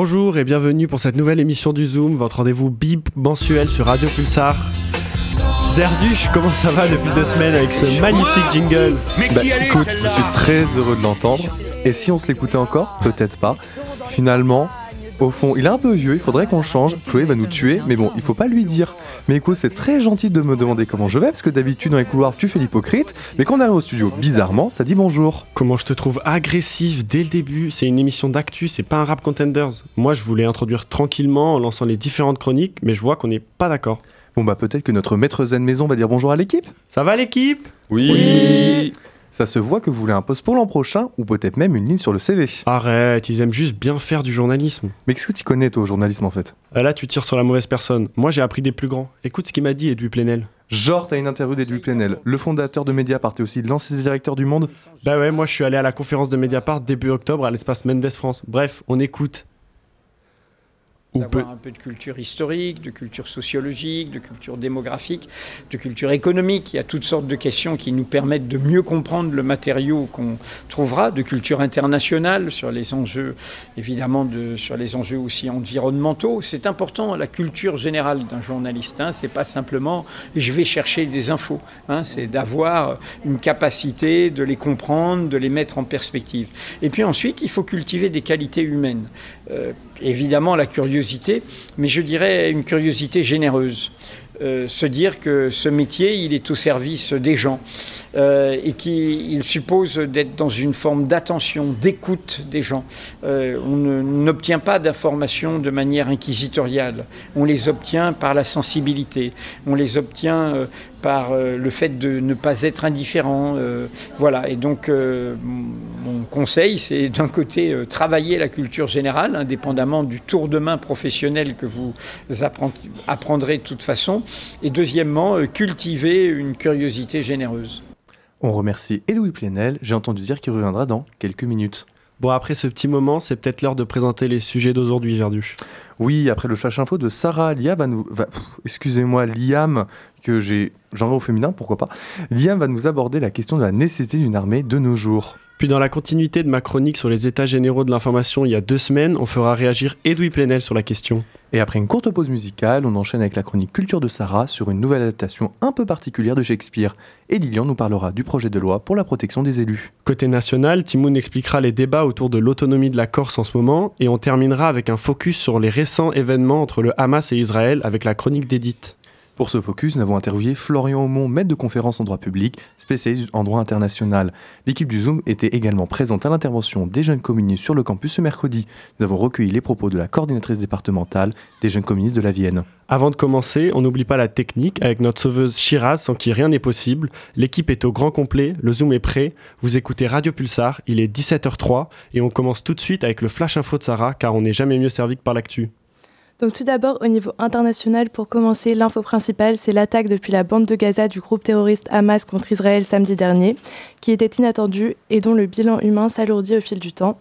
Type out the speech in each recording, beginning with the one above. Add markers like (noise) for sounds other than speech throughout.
Bonjour et bienvenue pour cette nouvelle émission du Zoom, votre rendez-vous bip mensuel sur Radio Pulsar. Zerduche, comment ça va depuis deux semaines avec ce magnifique jingle Bah écoute, je suis très heureux de l'entendre. Et si on se l'écoutait encore? Peut-être pas. Finalement, au fond, il est un peu vieux, il faudrait qu'on change. Chloé va nous tuer, mais bon, il faut pas lui dire. Mais écoute, c'est très gentil de me demander comment je vais, parce que d'habitude dans les couloirs tu fais l'hypocrite, mais quand on arrive au studio, bizarrement, ça dit bonjour. Comment je te trouve agressif dès le début C'est une émission d'actu, c'est pas un rap contenders. Moi je voulais introduire tranquillement en lançant les différentes chroniques, mais je vois qu'on n'est pas d'accord. Bon bah peut-être que notre maître zen maison va dire bonjour à l'équipe. Ça va l'équipe? Oui. Ça se voit que vous voulez un poste pour l'an prochain, ou peut-être même une ligne sur le CV. Arrête, ils aiment juste bien faire du journalisme. Mais qu'est-ce que tu connais toi au journalisme en fait? Ah, Là tu tires sur la mauvaise personne. Moi j'ai appris des plus grands. Écoute ce qu'il m'a dit Edoui Plenel. Genre, t'as une interview d'Edoui Plenel, le fondateur de Mediapart et aussi l'ancien directeur du Monde. Bah ouais, moi je suis allé à la conférence de Mediapart début octobre à l'espace Mendes France. Bref, on écoute. Peut- un peu de culture historique, de culture sociologique, de culture démographique, de culture économique. Il y a toutes sortes de questions qui nous permettent de mieux comprendre le matériau qu'on trouvera, de culture internationale sur les enjeux, évidemment, de, sur les enjeux aussi environnementaux. C'est important, la culture générale d'un journaliste. Hein, c'est pas simplement je vais chercher des infos. Hein, c'est d'avoir une capacité de les comprendre, de les mettre en perspective. Et puis ensuite, il faut cultiver des qualités humaines. Euh, évidemment la curiosité, mais je dirais une curiosité généreuse. Euh, se dire que ce métier, il est au service des gens euh, et qu'il suppose d'être dans une forme d'attention, d'écoute des gens. Euh, on n'obtient pas d'informations de manière inquisitoriale, on les obtient par la sensibilité, on les obtient euh, par le fait de ne pas être indifférent. voilà, et donc mon conseil, c'est d'un côté travailler la culture générale, indépendamment du tour de main professionnel que vous appren- apprendrez de toute façon, et deuxièmement, euh, cultiver une curiosité généreuse. On remercie Edoui Plenel, j'ai entendu dire qu'il reviendra dans quelques minutes. Bon, après ce petit moment, c'est peut-être l'heure de présenter les sujets d'aujourd'hui, Gerduche. Oui, après le flash info de Sarah, Lia va nous. va- Excusez-moi, Liam, que j'ai. Genre au féminin, pourquoi pas. Liam va nous aborder la question de la nécessité d'une armée de nos jours. Puis dans la continuité de ma chronique sur les états généraux de l'information il y a deux semaines, on fera réagir Edoui Plenel sur la question. Et après une courte pause musicale, on enchaîne avec la chronique culture de Sarah sur une nouvelle adaptation un peu particulière de Shakespeare. Et Lilian nous parlera du projet de loi pour la protection des élus. Côté national, Timoun expliquera les débats autour de l'autonomie de la Corse en ce moment, et on terminera avec un focus sur les récents événements entre le Hamas et Israël avec la chronique d'Edith. Pour ce focus, nous avons interviewé Florian Aumont, maître de conférence en droit public, spécialiste en droit international. L'équipe du Zoom était également présente à l'intervention des jeunes communistes sur le campus ce mercredi. Nous avons recueilli les propos de la coordinatrice départementale des jeunes communistes de la Vienne. Avant de commencer, on n'oublie pas la technique avec notre sauveuse Shiraz sans qui rien n'est possible. L'équipe est au grand complet, le Zoom est prêt. Vous écoutez Radio Pulsar, il est 17h03 et on commence tout de suite avec le flash info de Sarah car on n'est jamais mieux servi que par l'actu. Donc tout d'abord, au niveau international, pour commencer, l'info principale, c'est l'attaque depuis la bande de Gaza du groupe terroriste Hamas contre Israël samedi dernier, qui était inattendue et dont le bilan humain s'alourdit au fil du temps.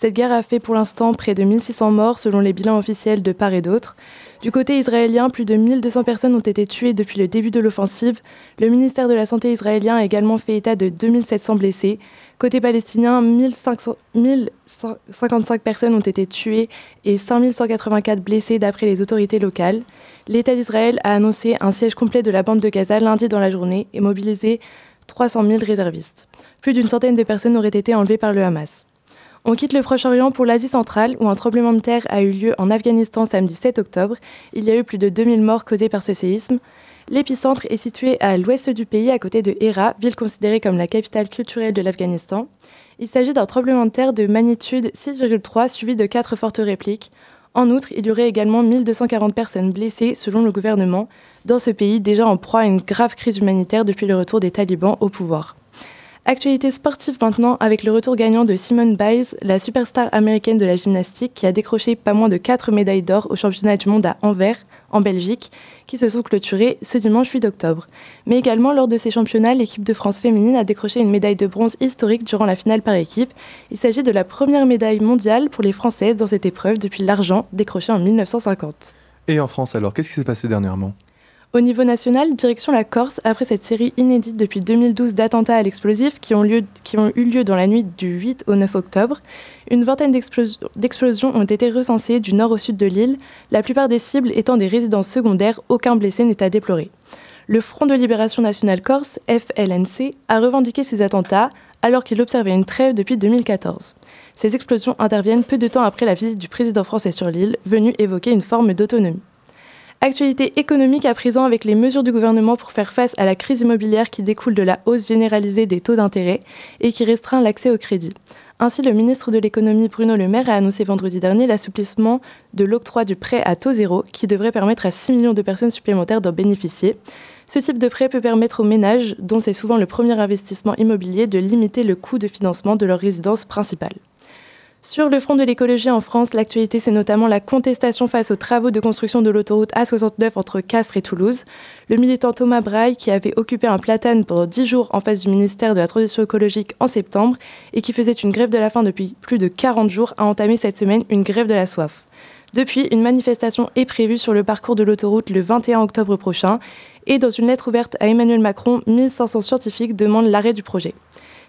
Cette guerre a fait pour l'instant près de 1600 morts selon les bilans officiels de part et d'autre. Du côté israélien, plus de 1200 personnes ont été tuées depuis le début de l'offensive. Le ministère de la Santé israélien a également fait état de 2700 blessés. Côté palestinien, 1500 1055 personnes ont été tuées et 5184 blessés d'après les autorités locales. L'État d'Israël a annoncé un siège complet de la bande de Gaza lundi dans la journée et mobilisé 300 000 réservistes. Plus d'une centaine de personnes auraient été enlevées par le Hamas. On quitte le Proche-Orient pour l'Asie centrale où un tremblement de terre a eu lieu en Afghanistan samedi 7 octobre. Il y a eu plus de 2000 morts causés par ce séisme. L'épicentre est situé à l'ouest du pays, à côté de Héra, ville considérée comme la capitale culturelle de l'Afghanistan. Il s'agit d'un tremblement de terre de magnitude 6,3 suivi de quatre fortes répliques. En outre, il y aurait également 1240 personnes blessées selon le gouvernement dans ce pays déjà en proie à une grave crise humanitaire depuis le retour des talibans au pouvoir. Actualité sportive maintenant avec le retour gagnant de Simone Biles, la superstar américaine de la gymnastique qui a décroché pas moins de 4 médailles d'or au championnat du monde à Anvers, en Belgique, qui se sont clôturées ce dimanche 8 octobre. Mais également lors de ces championnats, l'équipe de France féminine a décroché une médaille de bronze historique durant la finale par équipe. Il s'agit de la première médaille mondiale pour les Françaises dans cette épreuve depuis l'argent décroché en 1950. Et en France alors, qu'est-ce qui s'est passé dernièrement? Au niveau national, direction la Corse, après cette série inédite depuis 2012 d'attentats à l'explosif qui, ont eu lieu dans la nuit du 8 au 9 octobre, une vingtaine d'explosions ont été recensées du nord au sud de l'île, la plupart des cibles étant des résidences secondaires, aucun blessé n'est à déplorer. Le Front de Libération Nationale Corse, FLNC, a revendiqué ces attentats alors qu'il observait une trêve depuis 2014. Ces explosions interviennent peu de temps après la visite du président français sur l'île, venu évoquer une forme d'autonomie. Actualité économique à présent avec les mesures du gouvernement pour faire face à la crise immobilière qui découle de la hausse généralisée des taux d'intérêt et qui restreint l'accès au crédit. Ainsi, le ministre de l'économie Bruno Le Maire a annoncé vendredi dernier l'assouplissement de l'octroi du prêt à taux zéro qui devrait permettre à 6 millions de personnes supplémentaires d'en bénéficier. Ce type de prêt peut permettre aux ménages, dont c'est souvent le premier investissement immobilier, de limiter le coût de financement de leur résidence principale. Sur le front de l'écologie en France, l'actualité, c'est notamment la contestation face aux travaux de construction de l'autoroute A69 entre Castres et Toulouse. Le militant Thomas Braille, qui avait occupé un platane pendant 10 jours en face du ministère de la Transition écologique en septembre et qui faisait une grève de la faim depuis plus de 40 jours, a entamé cette semaine une grève de la soif. Depuis, une manifestation est prévue sur le parcours de l'autoroute le 21 octobre prochain et dans une lettre ouverte à Emmanuel Macron, 1500 scientifiques demandent l'arrêt du projet.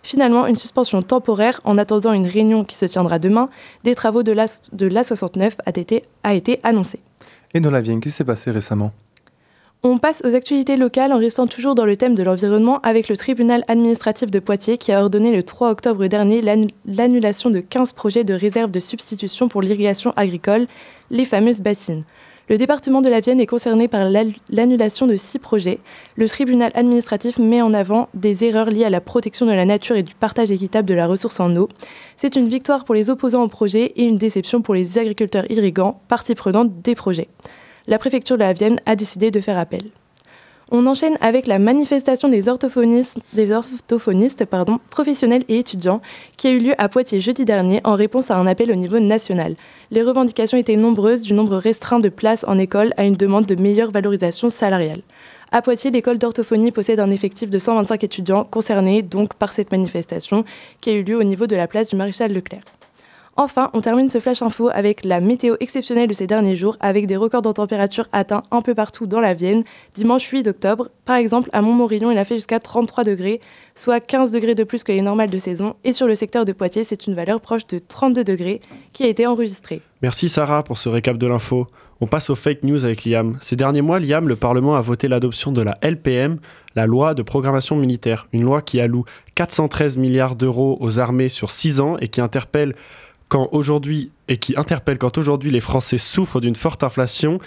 Finalement, une suspension temporaire en attendant une réunion qui se tiendra demain des travaux de l'A69 a été, a été annoncée. Et dans la Vienne, qu'est-ce qui s'est passé récemment? On passe aux actualités locales en restant toujours dans le thème de l'environnement avec le tribunal administratif de Poitiers qui a ordonné le 3 octobre dernier l'annulation de 15 projets de réserve de substitution pour l'irrigation agricole, les fameuses bassines. Le département de la Vienne est concerné par l'annulation de six projets. Le tribunal administratif met en avant des erreurs liées à la protection de la nature et du partage équitable de la ressource en eau. C'est une victoire pour les opposants au projet et une déception pour les agriculteurs irrigants, partie prenante des projets. La préfecture de la Vienne a décidé de faire appel. On enchaîne avec la manifestation des orthophonistes, professionnels et étudiants qui a eu lieu à Poitiers jeudi dernier en réponse à un appel au niveau national. Les revendications étaient nombreuses, du nombre restreint de places en école à une demande de meilleure valorisation salariale. À Poitiers, l'école d'orthophonie possède un effectif de 125 étudiants concernés donc par cette manifestation qui a eu lieu au niveau de la place du maréchal Leclerc. Enfin, on termine ce flash info avec la météo exceptionnelle de ces derniers jours, avec des records de température atteints un peu partout dans la Vienne. Dimanche 8 octobre, par exemple, à Montmorillon, il a fait jusqu'à 33 degrés, soit 15 degrés de plus que les normales de saison. Et sur le secteur de Poitiers, c'est une valeur proche de 32 degrés qui a été enregistrée. Merci Sarah pour ce récap de l'info. On passe aux fake news avec Liam. Ces derniers mois, Liam, le Parlement a voté l'adoption de la LPM, la loi de programmation militaire. Une loi qui alloue 413 milliards d'euros aux armées sur 6 ans et qui interpelle quand aujourd'hui et qui interpelle quand aujourd'hui les Français souffrent d'une forte inflation,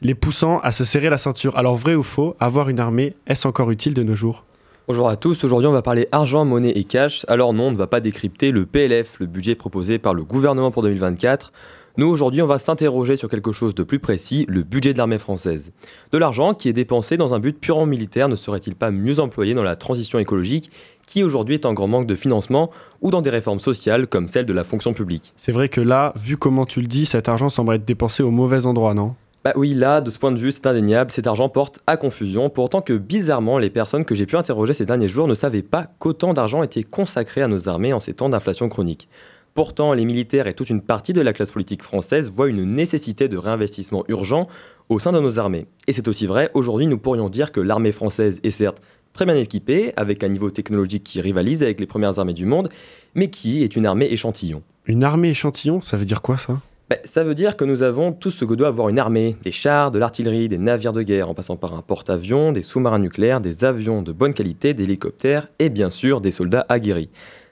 les poussant à se serrer la ceinture. Alors vrai ou faux, avoir une armée, est-ce encore utile de nos jours? Bonjour à tous, aujourd'hui on va parler argent, monnaie et cash. Alors non, on ne va pas décrypter le PLF, le budget proposé par le gouvernement pour 2024. Nous, aujourd'hui, on va s'interroger sur quelque chose de plus précis, le budget de l'armée française. De l'argent qui est dépensé dans un but purement militaire ne serait-il pas mieux employé dans la transition écologique qui aujourd'hui est en grand manque de financement ou dans des réformes sociales comme celle de la fonction publique C'est vrai que là, vu comment tu le dis, cet argent semble être dépensé au mauvais endroit, non? Bah oui, là, de ce point de vue, c'est indéniable, cet argent porte à confusion, pourtant que bizarrement, les personnes que j'ai pu interroger ces derniers jours ne savaient pas qu'autant d'argent était consacré à nos armées en ces temps d'inflation chronique. Pourtant, les militaires et toute une partie de la classe politique française voient une nécessité de réinvestissement urgent au sein de nos armées. Et c'est aussi vrai, aujourd'hui nous pourrions dire que l'armée française est certes très bien équipée, avec un niveau technologique qui rivalise avec les premières armées du monde, mais qui est une armée échantillon. Une armée échantillon, ça veut dire quoi ça? Ben, ça veut dire que nous avons tout ce que doit avoir une armée, des chars, de l'artillerie, des navires de guerre, en passant par un porte-avions, des sous-marins nucléaires, des avions de bonne qualité, des hélicoptères et bien sûr des soldats aguerris.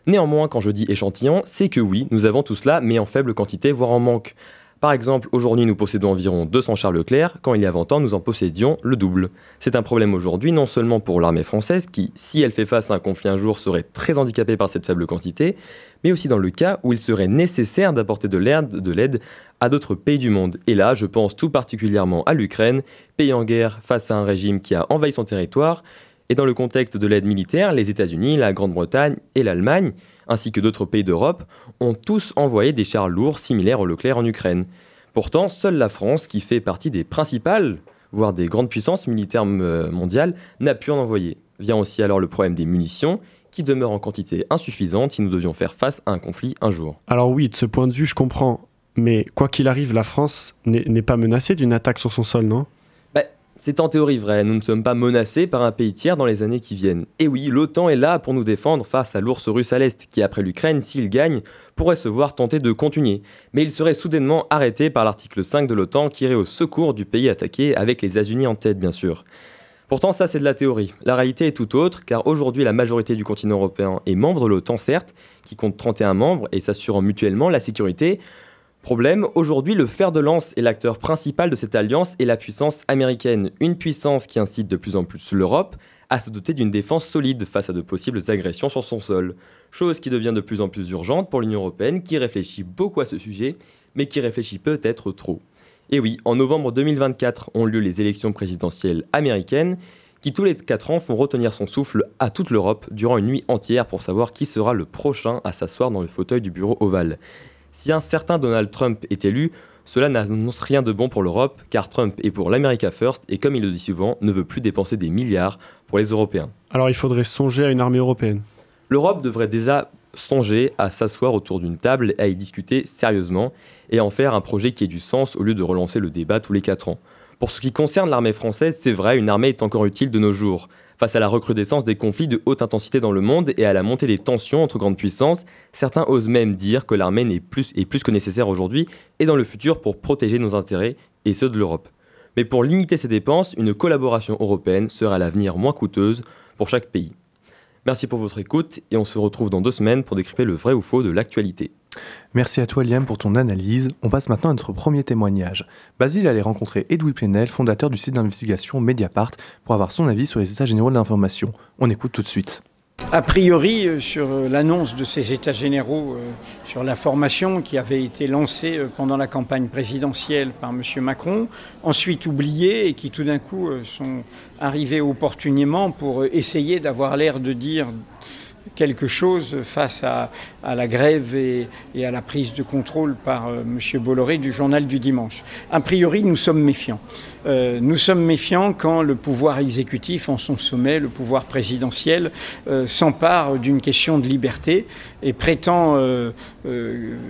Néanmoins, quand je dis échantillon, c'est que oui, nous avons tout cela, mais en faible quantité, voire en manque. Par exemple, aujourd'hui nous possédons environ 200 chars Leclerc, quand il y a 20 ans nous en possédions le double. C'est un problème aujourd'hui non seulement pour l'armée française, qui, si elle fait face à un conflit un jour, serait très handicapée par cette faible quantité, mais aussi dans le cas où il serait nécessaire d'apporter de l'aide à d'autres pays du monde. Et là, je pense tout particulièrement à l'Ukraine, pays en guerre face à un régime qui a envahi son territoire, et dans le contexte de l'aide militaire, les États-Unis, la Grande-Bretagne et l'Allemagne, ainsi que d'autres pays d'Europe, ont tous envoyé des chars lourds similaires au Leclerc en Ukraine. Pourtant, seule la France, qui fait partie des principales, voire des grandes puissances militaires euh, mondiales, n'a pu en envoyer. Vient aussi alors le problème des munitions, qui demeurent en quantité insuffisante si nous devions faire face à un conflit un jour. Alors oui, de ce point de vue, je comprends. Mais quoi qu'il arrive, la France n'est pas menacée d'une attaque sur son sol, non? C'est en théorie vrai, nous ne sommes pas menacés par un pays tiers dans les années qui viennent. Et oui, l'OTAN est là pour nous défendre face à l'ours russe à l'Est, qui après l'Ukraine, s'il gagne, pourrait se voir tenter de continuer. Mais il serait soudainement arrêté par l'article 5 de l'OTAN qui irait au secours du pays attaqué, avec les États-Unis en tête bien sûr. Pourtant ça c'est de la théorie. La réalité est tout autre, car aujourd'hui la majorité du continent européen est membre de l'OTAN certes, qui compte 31 membres et s'assurant mutuellement la sécurité, Problème, aujourd'hui le fer de lance et l'acteur principal de cette alliance est la puissance américaine, une puissance qui incite de plus en plus l'Europe à se doter d'une défense solide face à de possibles agressions sur son sol, chose qui devient de plus en plus urgente pour l'Union européenne qui réfléchit beaucoup à ce sujet, mais qui réfléchit peut-être trop. Et oui, en novembre 2024 ont lieu les élections présidentielles américaines, qui tous les 4 ans font retenir son souffle à toute l'Europe durant une nuit entière pour savoir qui sera le prochain à s'asseoir dans le fauteuil du bureau ovale. Si un certain Donald Trump est élu, cela n'annonce rien de bon pour l'Europe, car Trump est pour l'America First et comme il le dit souvent, ne veut plus dépenser des milliards pour les Européens. Alors il faudrait songer à une armée européenne. L'Europe devrait déjà songer à s'asseoir autour d'une table et à y discuter sérieusement et en faire un projet qui ait du sens au lieu de relancer le débat tous les 4 ans. Pour ce qui concerne l'armée française, c'est vrai, une armée est encore utile de nos jours. Face à la recrudescence des conflits de haute intensité dans le monde et à la montée des tensions entre grandes puissances, certains osent même dire que l'armée est plus, que nécessaire aujourd'hui et dans le futur pour protéger nos intérêts et ceux de l'Europe. Mais pour limiter ces dépenses, une collaboration européenne sera à l'avenir moins coûteuse pour chaque pays. Merci pour votre écoute et on se retrouve dans deux semaines pour décrypter le vrai ou faux de l'actualité. Merci à toi Liam pour ton analyse. On passe maintenant à notre premier témoignage. Basile allait rencontrer Edoui Plenel, fondateur du site d'investigation Mediapart, pour avoir son avis sur les états généraux de l'information. On écoute tout de suite. A priori, euh, sur euh, l'annonce de ces états généraux euh, sur la formation qui avait été lancée pendant la campagne présidentielle par M. Macron, ensuite oubliée et qui tout d'un coup sont arrivés opportunément pour essayer d'avoir l'air de dire quelque chose face à, la grève et, à la prise de contrôle par euh, M. Bolloré du journal du dimanche. A priori, nous sommes méfiants. Euh, nous sommes méfiants quand le pouvoir exécutif, en son sommet, le pouvoir présidentiel, euh, s'empare d'une question de liberté et prétend euh,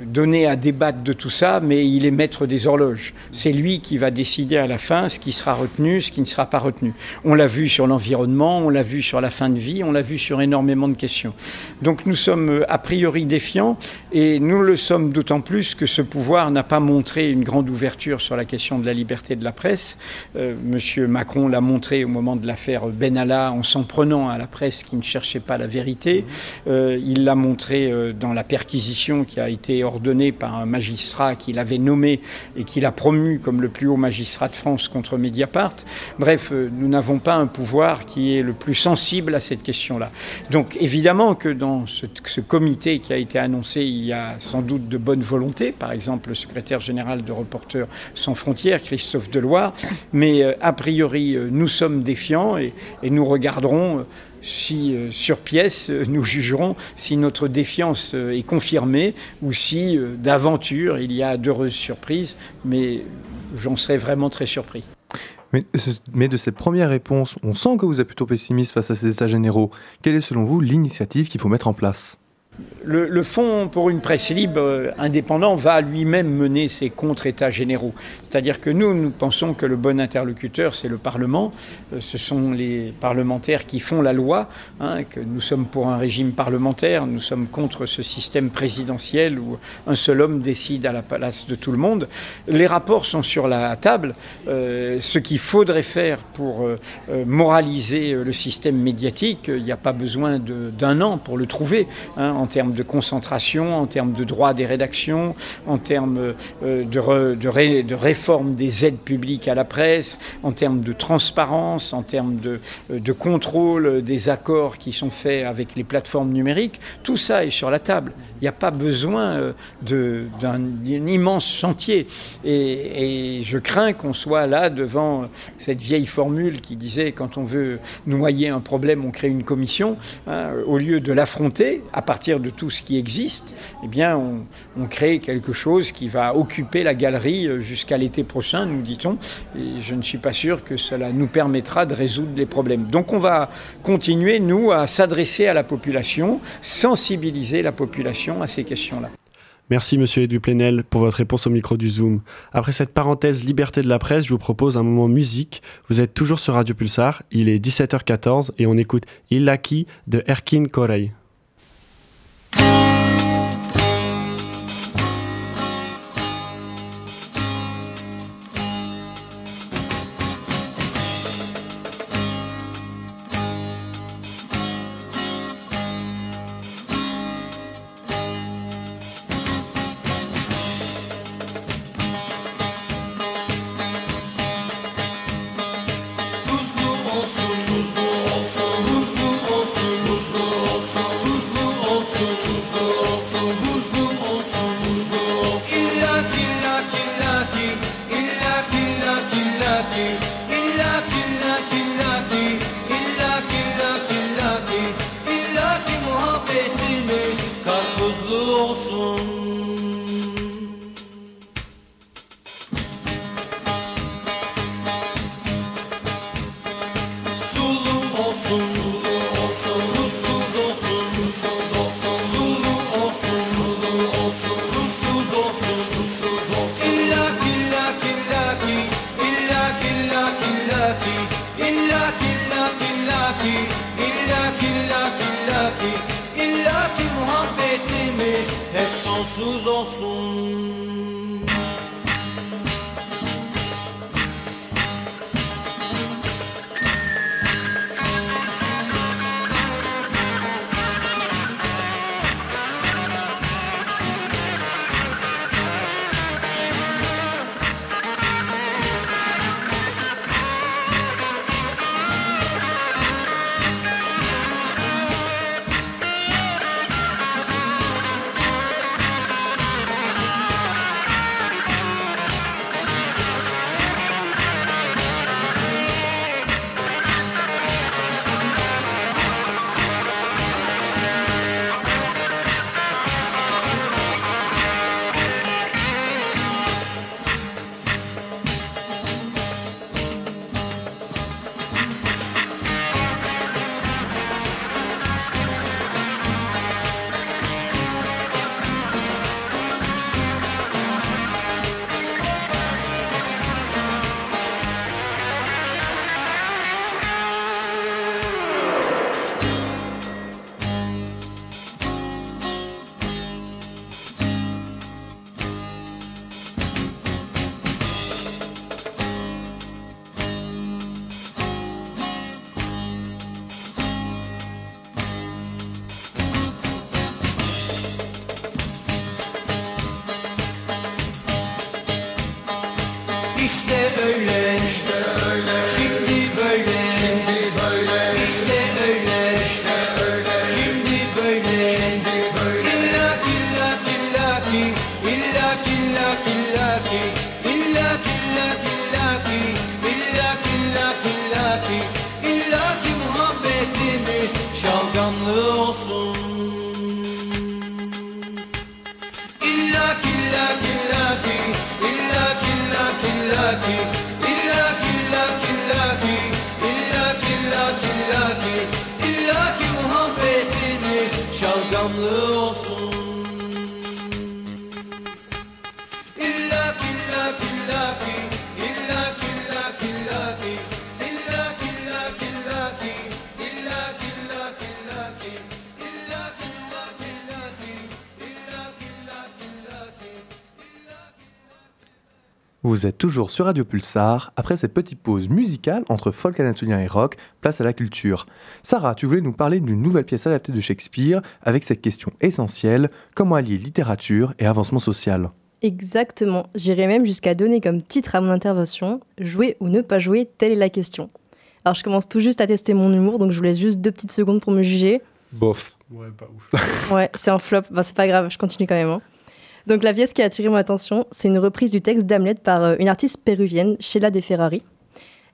donner à débattre de tout ça, mais il est maître des horloges. C'est lui qui va décider à la fin ce qui sera retenu, ce qui ne sera pas retenu. On l'a vu sur l'environnement, on l'a vu sur la fin de vie, on l'a vu sur énormément de questions. Donc nous sommes a priori défiants et nous le sommes d'autant plus que ce pouvoir n'a pas montré une grande ouverture sur la question de la liberté de la presse euh, Monsieur Macron l'a montré au moment de l'affaire Benalla en s'en prenant à la presse qui ne cherchait pas la vérité. Euh, il l'a montré euh, dans la perquisition qui a été ordonnée par un magistrat qu'il avait nommé et qu'il a promu comme le plus haut magistrat de France contre Mediapart. Bref, nous n'avons pas un pouvoir qui est le plus sensible à cette question-là. Donc évidemment que dans ce, comité qui a été annoncé, il y a sans doute de bonne volonté. Par exemple, le secrétaire général de Reporters sans frontières, Christophe Deloire, mais euh, a priori, euh, nous sommes défiants et, nous regarderons euh, si sur pièce nous jugerons si notre défiance est confirmée ou si d'aventure il y a d'heureuses surprises, mais j'en serais vraiment très surpris. Mais, mais, de cette première réponse, on sent que vous êtes plutôt pessimiste face à ces états généraux. Quelle est selon vous l'initiative qu'il faut mettre en place? Le, le, Fonds pour une presse libre euh, indépendant va lui-même mener ses contre-états généraux. C'est-à-dire que nous, nous pensons que le bon interlocuteur, c'est le Parlement. Euh, ce sont les parlementaires qui font la loi, hein, que nous sommes pour un régime parlementaire, nous sommes contre ce système présidentiel où un seul homme décide à la place de tout le monde. Les rapports sont sur la table. Euh, ce qu'il faudrait faire pour moraliser le système médiatique, il n'y a pas besoin d'un an pour le trouver. Hein, termes de concentration, en termes de droit des rédactions, en termes euh, de, de, réforme des aides publiques à la presse, en termes de transparence, en termes de, euh, de contrôle des accords qui sont faits avec les plateformes numériques. Tout ça est sur la table. Il n'y a pas besoin euh, d'un immense chantier. Et, et je crains qu'on soit là devant cette vieille formule qui disait quand on veut noyer un problème, on crée une commission, hein, au lieu de l'affronter à partir de tout ce qui existe, eh bien, on, crée quelque chose qui va occuper la galerie euh, jusqu'à l'été prochain, nous dit-on. Et je ne suis pas sûr que cela nous permettra de résoudre les problèmes. Donc, on va continuer, nous, à s'adresser à la population, sensibiliser la population à ces questions-là. Merci Monsieur Edu Plenel pour votre réponse au micro du Zoom. Après cette parenthèse liberté de la presse, je vous propose un moment musique. Vous êtes toujours sur Radio Pulsar, il est 17h14 et on écoute Illaki de Erkin Korey. Vous êtes toujours sur Radio Pulsar. Après cette petite pause musicale entre folk anatolien et rock, place à la culture. Sarah, tu voulais nous parler d'une nouvelle pièce adaptée de Shakespeare avec cette question essentielle comment allier littérature et avancement social? Exactement. J'irais même jusqu'à donner comme titre à mon intervention Jouer ou ne pas jouer, telle est la question. Alors je commence tout juste à tester mon humour, donc je vous laisse juste deux petites secondes pour me juger. Bof. Ouais, pas ouf. ouais, c'est un flop. Bah, c'est pas grave, je continue quand même. Hein. Donc la pièce qui a attiré mon attention, c'est une reprise du texte d'Hamlet par euh, une artiste péruvienne, Sheila De Ferrari.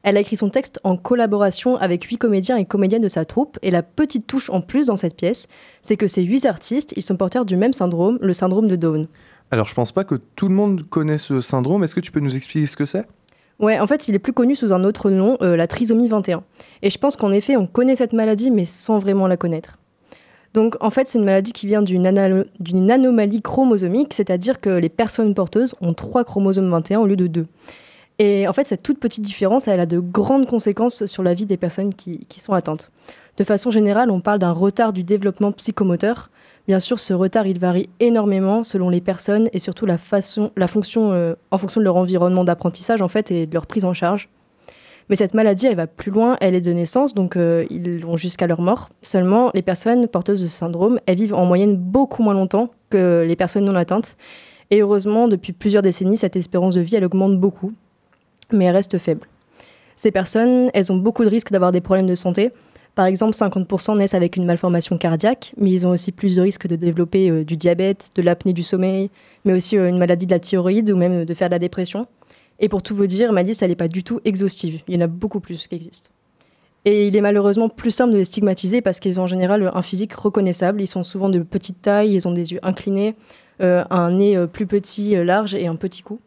Elle a écrit son texte en collaboration avec huit comédiens et comédiennes de sa troupe, et la petite touche en plus dans cette pièce, c'est que ces huit artistes, ils sont porteurs du même syndrome, le syndrome de Down. Alors je pense pas que tout le monde connaît ce syndrome, est-ce que tu peux nous expliquer ce que c'est? Ouais, en fait, il est plus connu sous un autre nom, euh, la trisomie 21. Et je pense qu'en effet, on connaît cette maladie, mais sans vraiment la connaître. Donc en fait, c'est une maladie qui vient d'une anomalie chromosomique, c'est-à-dire que les personnes porteuses ont trois chromosomes 21 au lieu de deux. Et en fait, cette toute petite différence, elle a de grandes conséquences sur la vie des personnes qui, sont atteintes. De façon générale, on parle d'un retard du développement psychomoteur. Bien sûr, ce retard, il varie énormément selon les personnes et surtout la façon, la fonction, euh, en fonction de leur environnement d'apprentissage en fait et de leur prise en charge. Mais cette maladie, elle va plus loin, elle est de naissance, donc euh, ils vont jusqu'à leur mort. Seulement, les personnes porteuses de ce syndrome, elles vivent en moyenne beaucoup moins longtemps que les personnes non atteintes. Et heureusement, depuis plusieurs décennies, cette espérance de vie, elle augmente beaucoup, mais elle reste faible. Ces personnes, elles ont beaucoup de risques d'avoir des problèmes de santé. Par exemple, 50% naissent avec une malformation cardiaque, mais ils ont aussi plus de risques de développer euh, du diabète, de l'apnée du sommeil, mais aussi euh, une maladie de la thyroïde ou même de faire de la dépression. Et pour tout vous dire, ma liste, n'est pas du tout exhaustive. Il y en a beaucoup plus qui existent. Et il est malheureusement plus simple de les stigmatiser parce qu'ils ont en général un physique reconnaissable. Ils sont souvent de petite taille, ils ont des yeux inclinés, euh, un nez euh, plus petit, euh, large et un petit cou.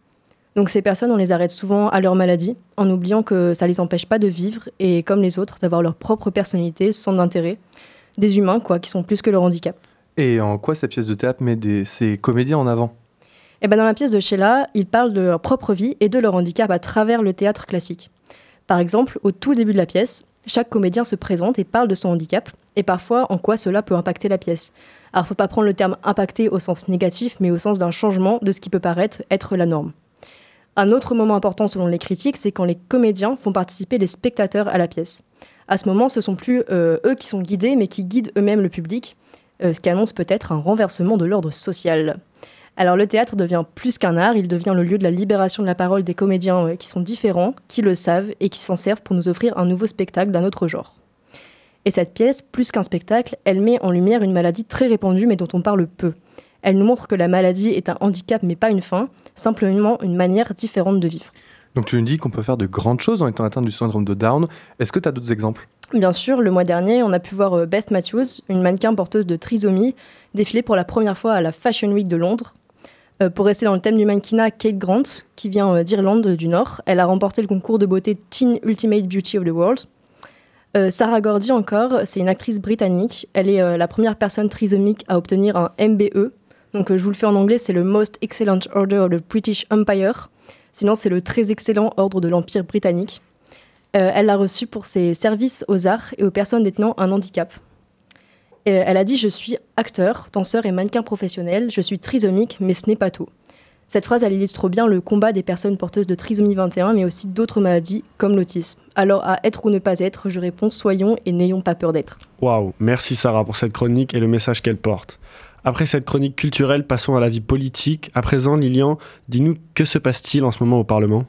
Donc ces personnes, on les arrête souvent à leur maladie, en oubliant que ça ne les empêche pas de vivre et, comme les autres, d'avoir leur propre personnalité, sans intérêt. Des humains, quoi, qui sont plus que leur handicap. Et en quoi cette pièce de théâtre met ces comédiens en avant? Et eh ben dans la pièce de Sheila, ils parlent de leur propre vie et de leur handicap à travers le théâtre classique. Par exemple, au tout début de la pièce, chaque comédien se présente et parle de son handicap, et parfois en quoi cela peut impacter la pièce. Alors, faut pas prendre le terme impacter au sens négatif, mais au sens d'un changement de ce qui peut paraître être la norme. Un autre moment important selon les critiques, c'est quand les comédiens font participer les spectateurs à la pièce. À ce moment, ce sont plus euh, eux qui sont guidés, mais qui guident eux-mêmes le public, euh, ce qui annonce peut-être un renversement de l'ordre social. Alors le théâtre devient plus qu'un art, il devient le lieu de la libération de la parole des comédiens euh, qui sont différents, qui le savent et qui s'en servent pour nous offrir un nouveau spectacle d'un autre genre. Et cette pièce, plus qu'un spectacle, elle met en lumière une maladie très répandue mais dont on parle peu. Elle nous montre que la maladie est un handicap mais pas une fin, simplement une manière différente de vivre. Donc tu nous dis qu'on peut faire de grandes choses en étant atteint du syndrome de Down. Est-ce que tu as d'autres exemples? Bien sûr, le mois dernier, on a pu voir euh, Beth Matthews, une mannequin porteuse de trisomie, défiler pour la première fois à la Fashion Week de Londres. Euh, pour rester dans le thème du mannequinat, Kate Grant, qui vient euh, d'Irlande du Nord, elle a remporté le concours de beauté Teen Ultimate Beauty of the World. Euh, Sarah Gordy encore, c'est une actrice britannique. Elle est la première personne trisomique à obtenir un MBE. Donc je vous le fais en anglais, c'est le Most Excellent Order of the British Empire. Sinon, c'est le très excellent ordre de l'Empire britannique. elle l'a reçu pour ses services aux arts et aux personnes détenant un handicap elle a dit Je suis acteur, danseur et mannequin professionnel, je suis trisomique, mais ce n'est pas tout. Cette phrase, elle illustre bien le combat des personnes porteuses de trisomie 21, mais aussi d'autres maladies, comme l'autisme. Alors, à être ou ne pas être, je réponds soyons et n'ayons pas peur d'être. Waouh, merci Sarah pour cette chronique et le message qu'elle porte. Après cette chronique culturelle, passons à la vie politique. À présent, Lilian, dis-nous que se passe-t-il en ce moment au Parlement?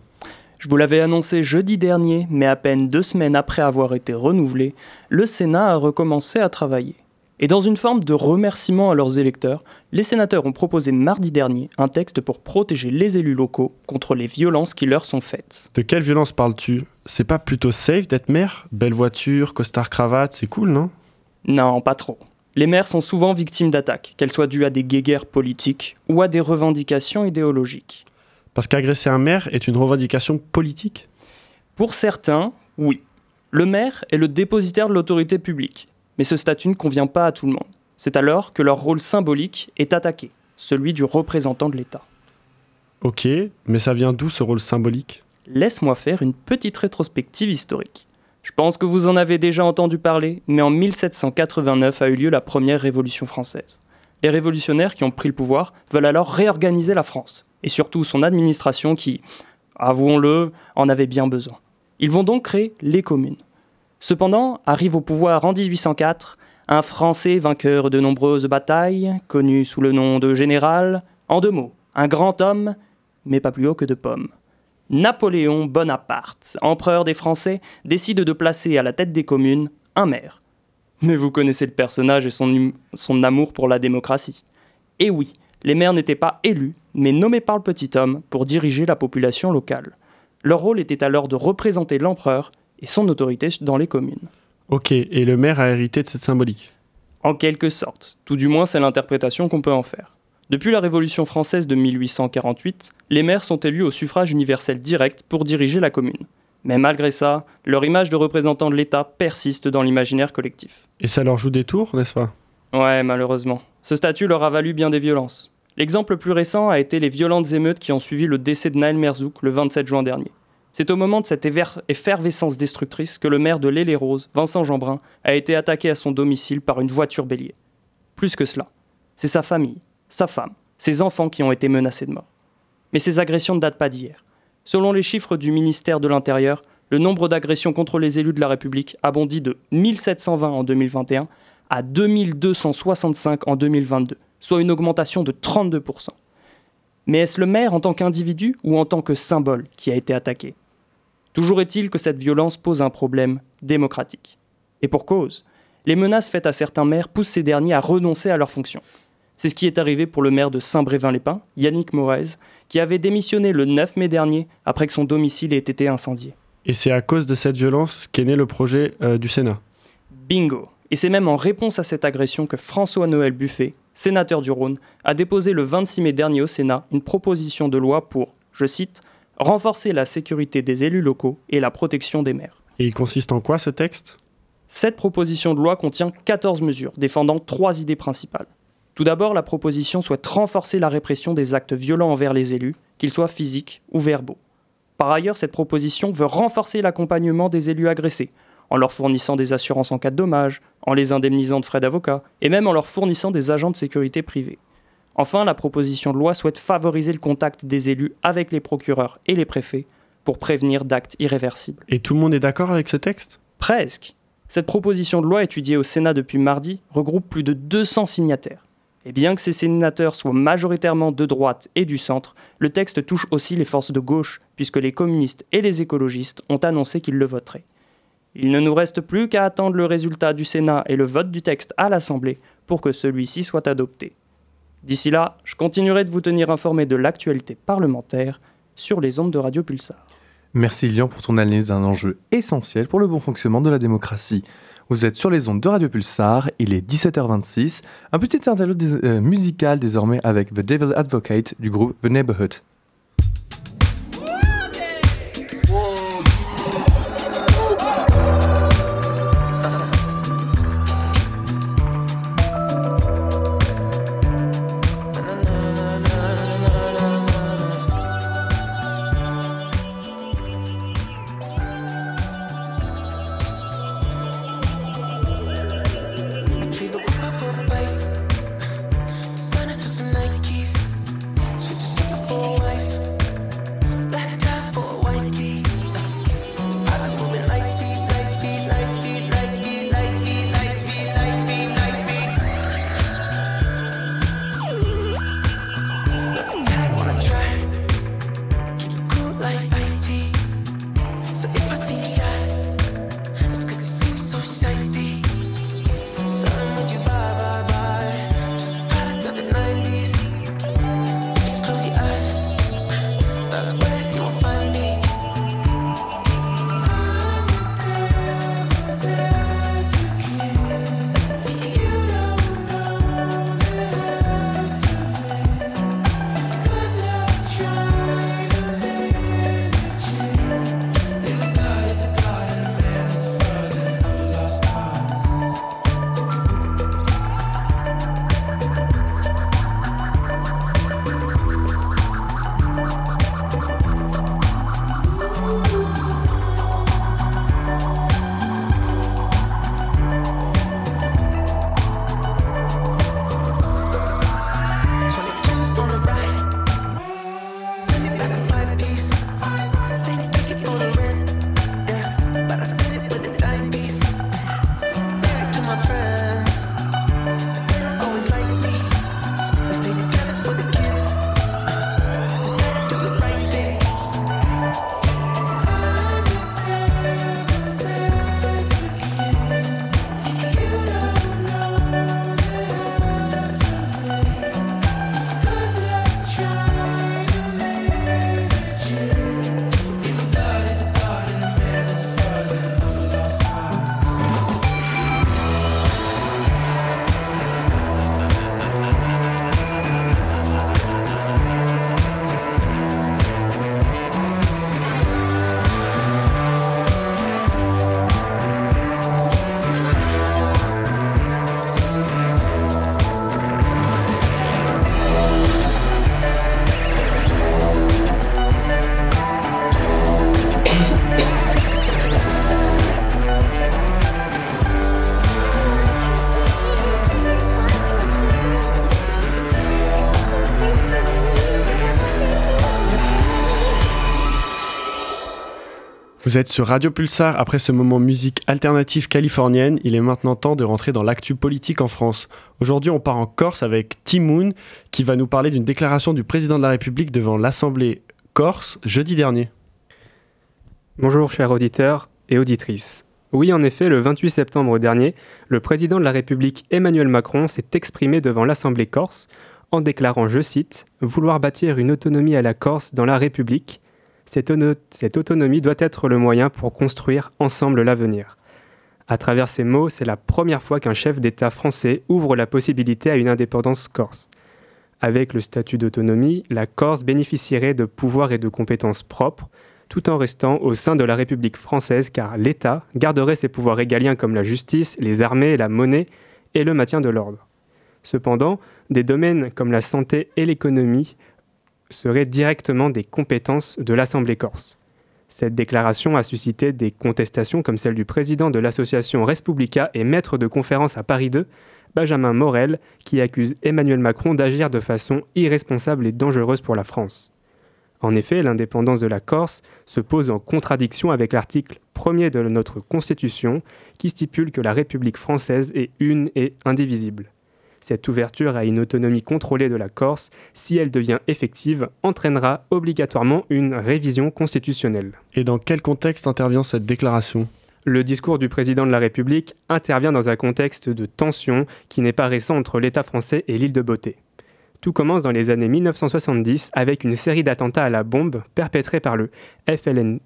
Je vous l'avais annoncé jeudi dernier, mais à peine deux semaines après avoir été renouvelé, le Sénat a recommencé à travailler. Et dans une forme de remerciement à leurs électeurs, les sénateurs ont proposé mardi dernier un texte pour protéger les élus locaux contre les violences qui leur sont faites. De quelle violence parles-tu? C'est pas plutôt safe d'être maire? Belle voiture, costard cravate, c'est cool, non? Non, pas trop. Les maires sont souvent victimes d'attaques, qu'elles soient dues à des guéguerres politiques ou à des revendications idéologiques. Parce qu'agresser un maire est une revendication politique? Pour certains, oui. Le maire est le dépositaire de l'autorité publique mais ce statut ne convient pas à tout le monde. C'est alors que leur rôle symbolique est attaqué, celui du représentant de l'État. Ok, mais ça vient d'où ce rôle symbolique? Laisse-moi faire une petite rétrospective historique. Je pense que vous en avez déjà entendu parler, mais en 1789 a eu lieu la première Révolution française. Les révolutionnaires qui ont pris le pouvoir veulent alors réorganiser la France, et surtout son administration qui, avouons-le, en avait bien besoin. Ils vont donc créer les communes. Cependant, arrive au pouvoir en 1804 un Français vainqueur de nombreuses batailles, connu sous le nom de général, en deux mots, un grand homme, mais pas plus haut que de pommes. Napoléon Bonaparte, empereur des Français, décide de placer à la tête des communes un maire. Mais vous connaissez le personnage et son, son amour pour la démocratie. Et oui, les maires n'étaient pas élus, mais nommés par le petit homme pour diriger la population locale. Leur rôle était alors de représenter l'empereur et son autorité dans les communes. Ok, et le maire a hérité de cette symbolique En quelque sorte, tout du moins c'est l'interprétation qu'on peut en faire. Depuis la Révolution française de 1848, les maires sont élus au suffrage universel direct pour diriger la commune. Mais malgré ça, leur image de représentant de l'État persiste dans l'imaginaire collectif. Et ça leur joue des tours, n'est-ce pas? Ouais, malheureusement. Ce statut leur a valu bien des violences. L'exemple le plus récent a été les violentes émeutes qui ont suivi le décès de Naël Merzouk le 27 juin dernier. C'est au moment de cette effervescence destructrice que le maire de l'Île-et-Rose, Vincent Jeanbrun, a été attaqué à son domicile par une voiture bélier. Plus que cela, c'est sa famille, sa femme, ses enfants qui ont été menacés de mort. Mais ces agressions ne datent pas d'hier. Selon les chiffres du ministère de l'Intérieur, le nombre d'agressions contre les élus de la République a bondi de 1720 en 2021 à 2265 en 2022, soit une augmentation de 32%. Mais est-ce le maire en tant qu'individu ou en tant que symbole qui a été attaqué? Toujours est-il que cette violence pose un problème démocratique. Et pour cause, les menaces faites à certains maires poussent ces derniers à renoncer à leurs fonctions. C'est ce qui est arrivé pour le maire de Saint-Brévin-les-Pins, Yannick Moraes, qui avait démissionné le 9 mai dernier après que son domicile ait été incendié. Et c'est à cause de cette violence qu'est né le projet euh, du Sénat. Bingo Et c'est même en réponse à cette agression que François-Noël Buffet, sénateur du Rhône, a déposé le 26 mai dernier au Sénat une proposition de loi pour, je cite, renforcer la sécurité des élus locaux et la protection des maires. Et il consiste en quoi ce texte? Cette proposition de loi contient 14 mesures défendant trois idées principales. Tout d'abord, la proposition souhaite renforcer la répression des actes violents envers les élus, qu'ils soient physiques ou verbaux. Par ailleurs, cette proposition veut renforcer l'accompagnement des élus agressés, en leur fournissant des assurances en cas de dommages, en les indemnisant de frais d'avocat, et même en leur fournissant des agents de sécurité privés. Enfin, la proposition de loi souhaite favoriser le contact des élus avec les procureurs et les préfets pour prévenir d'actes irréversibles. Et tout le monde est d'accord avec ce texte? Presque. Cette proposition de loi étudiée au Sénat depuis mardi regroupe plus de 200 signataires. Et bien que ces sénateurs soient majoritairement de droite et du centre, le texte touche aussi les forces de gauche, puisque les communistes et les écologistes ont annoncé qu'ils le voteraient. Il ne nous reste plus qu'à attendre le résultat du Sénat et le vote du texte à l'Assemblée pour que celui-ci soit adopté. D'ici là, je continuerai de vous tenir informé de l'actualité parlementaire sur les ondes de Radio Pulsar. Merci Lilian pour ton analyse d'un enjeu essentiel pour le bon fonctionnement de la démocratie. Vous êtes sur les ondes de Radio Pulsar, il est 17h26, un petit interlude euh, musical désormais avec The Devil Advocate du groupe The Neighborhood. Vous êtes sur Radio Pulsar après ce moment musique alternative californienne. Il est maintenant temps de rentrer dans l'actu politique en France. Aujourd'hui, on part en Corse avec Timoun qui va nous parler d'une déclaration du président de la République devant l'Assemblée corse jeudi dernier. Bonjour chers auditeurs et auditrices. Oui, en effet, le 28 septembre dernier, le président de la République Emmanuel Macron s'est exprimé devant l'Assemblée corse en déclarant, je cite, vouloir bâtir une autonomie à la Corse dans la République cette, autonomie doit être le moyen pour construire ensemble l'avenir. À travers ces mots, c'est la première fois qu'un chef d'État français ouvre la possibilité à une indépendance corse. Avec le statut d'autonomie, la Corse bénéficierait de pouvoirs et de compétences propres, tout en restant au sein de la République française car l'État garderait ses pouvoirs régaliens comme la justice, les armées, la monnaie et le maintien de l'ordre. Cependant, des domaines comme la santé et l'économie seraient directement des compétences de l'Assemblée corse. Cette déclaration a suscité des contestations comme celle du président de l'association Respublica et maître de conférence à Paris 2, Benjamin Morel, qui accuse Emmanuel Macron d'agir de façon irresponsable et dangereuse pour la France. En effet, l'indépendance de la Corse se pose en contradiction avec l'article 1er de notre Constitution qui stipule que la République française est une et indivisible. Cette ouverture à une autonomie contrôlée de la Corse, si elle devient effective, entraînera obligatoirement une révision constitutionnelle. Et dans quel contexte intervient cette déclaration? Le discours du président de la République intervient dans un contexte de tension qui n'est pas récent entre l'État français et l'île de Beauté. Tout commence dans les années 1970 avec une série d'attentats à la bombe perpétrés par le FLN,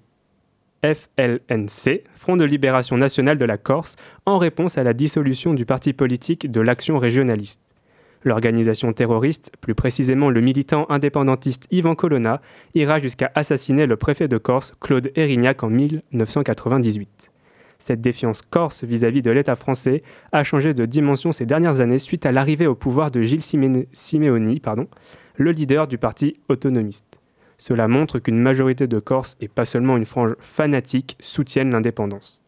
FLNC, Front de libération nationale de la Corse, en réponse à la dissolution du parti politique de l'Action régionaliste. L'organisation terroriste, plus précisément le militant indépendantiste Ivan Colonna, ira jusqu'à assassiner le préfet de Corse, Claude Erignac, en 1998. Cette défiance corse vis-à-vis de l'État français a changé de dimension ces dernières années suite à l'arrivée au pouvoir de Gilles Simeoni, le leader du parti autonomiste. Cela montre qu'une majorité de Corses, et pas seulement une frange fanatique, soutiennent l'indépendance.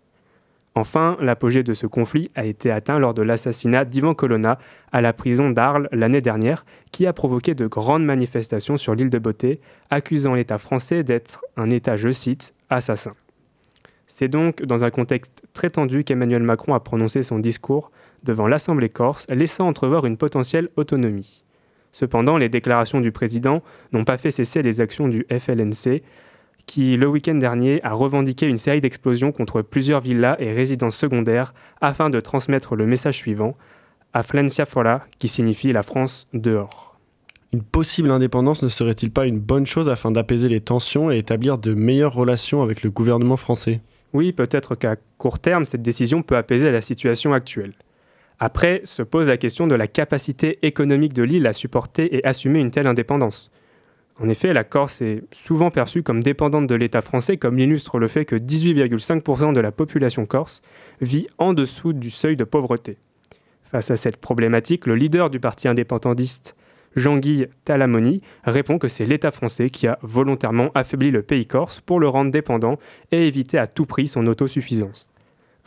Enfin, l'apogée de ce conflit a été atteint lors de l'assassinat d'Ivan Colonna à la prison d'Arles l'année dernière, qui a provoqué de grandes manifestations sur l'île de Beauté, accusant l'État français d'être un État, je cite, assassin. C'est donc dans un contexte très tendu qu'Emmanuel Macron a prononcé son discours devant l'Assemblée corse, laissant entrevoir une potentielle autonomie. Cependant, les déclarations du président n'ont pas fait cesser les actions du FLNC, qui, le week-end dernier, a revendiqué une série d'explosions contre plusieurs villas et résidences secondaires afin de transmettre le message suivant à Fora, qui signifie la France dehors. Une possible indépendance ne serait-il pas une bonne chose afin d'apaiser les tensions et établir de meilleures relations avec le gouvernement français? Oui, peut-être qu'à court terme, cette décision peut apaiser la situation actuelle. Après se pose la question de la capacité économique de l'île à supporter et assumer une telle indépendance. En effet, la Corse est souvent perçue comme dépendante de l'État français, comme l'illustre le fait que 18,5% de la population corse vit en dessous du seuil de pauvreté. Face à cette problématique, le leader du parti indépendantiste, Jean-Guy Talamoni, répond que c'est l'État français qui a volontairement affaibli le pays corse pour le rendre dépendant et éviter à tout prix son autosuffisance.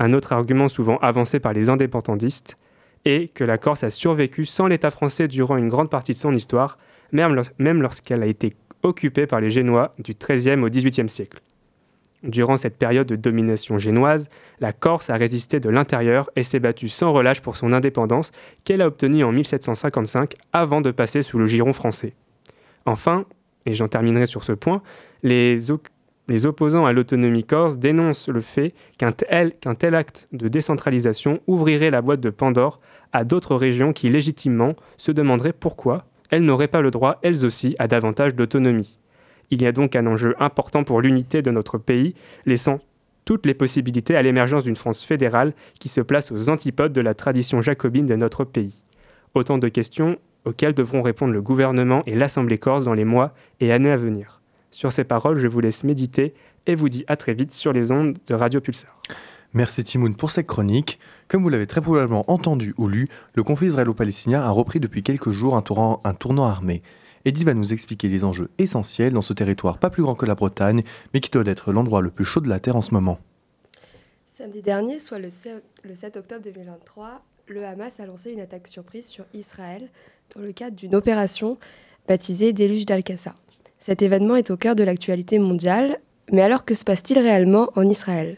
Un autre argument souvent avancé par les indépendantistes est que la Corse a survécu sans l'État français durant une grande partie de son histoire, même lorsqu'elle a été occupée par les Génois du XIIIe au XVIIIe siècle. Durant cette période de domination génoise, la Corse a résisté de l'intérieur et s'est battue sans relâche pour son indépendance qu'elle a obtenue en 1755 avant de passer sous le giron français. Enfin, et j'en terminerai sur ce point, les, les opposants à l'autonomie corse dénoncent le fait qu'un tel, acte de décentralisation ouvrirait la boîte de Pandore à d'autres régions qui légitimement se demanderaient pourquoi elles n'auraient pas le droit, elles aussi, à davantage d'autonomie. Il y a donc un enjeu important pour l'unité de notre pays, laissant toutes les possibilités à l'émergence d'une France fédérale qui se place aux antipodes de la tradition jacobine de notre pays. Autant de questions auxquelles devront répondre le gouvernement et l'Assemblée corse dans les mois et années à venir. Sur ces paroles, je vous laisse méditer et vous dis à très vite sur les ondes de Radio Pulsar. Merci Timoun pour cette chronique. Comme vous l'avez très probablement entendu ou lu, le conflit israélo-palestinien a repris depuis quelques jours un, tournant, un tournant armé. Edith va nous expliquer les enjeux essentiels dans ce territoire pas plus grand que la Bretagne, mais qui doit être l'endroit le plus chaud de la Terre en ce moment. Samedi dernier, soit le 7, octobre 2023, le Hamas a lancé une attaque surprise sur Israël dans le cadre d'une opération baptisée Déluge d'Al-Qassa. Cet événement est au cœur de l'actualité mondiale, Mais alors que se passe-t-il réellement en Israël?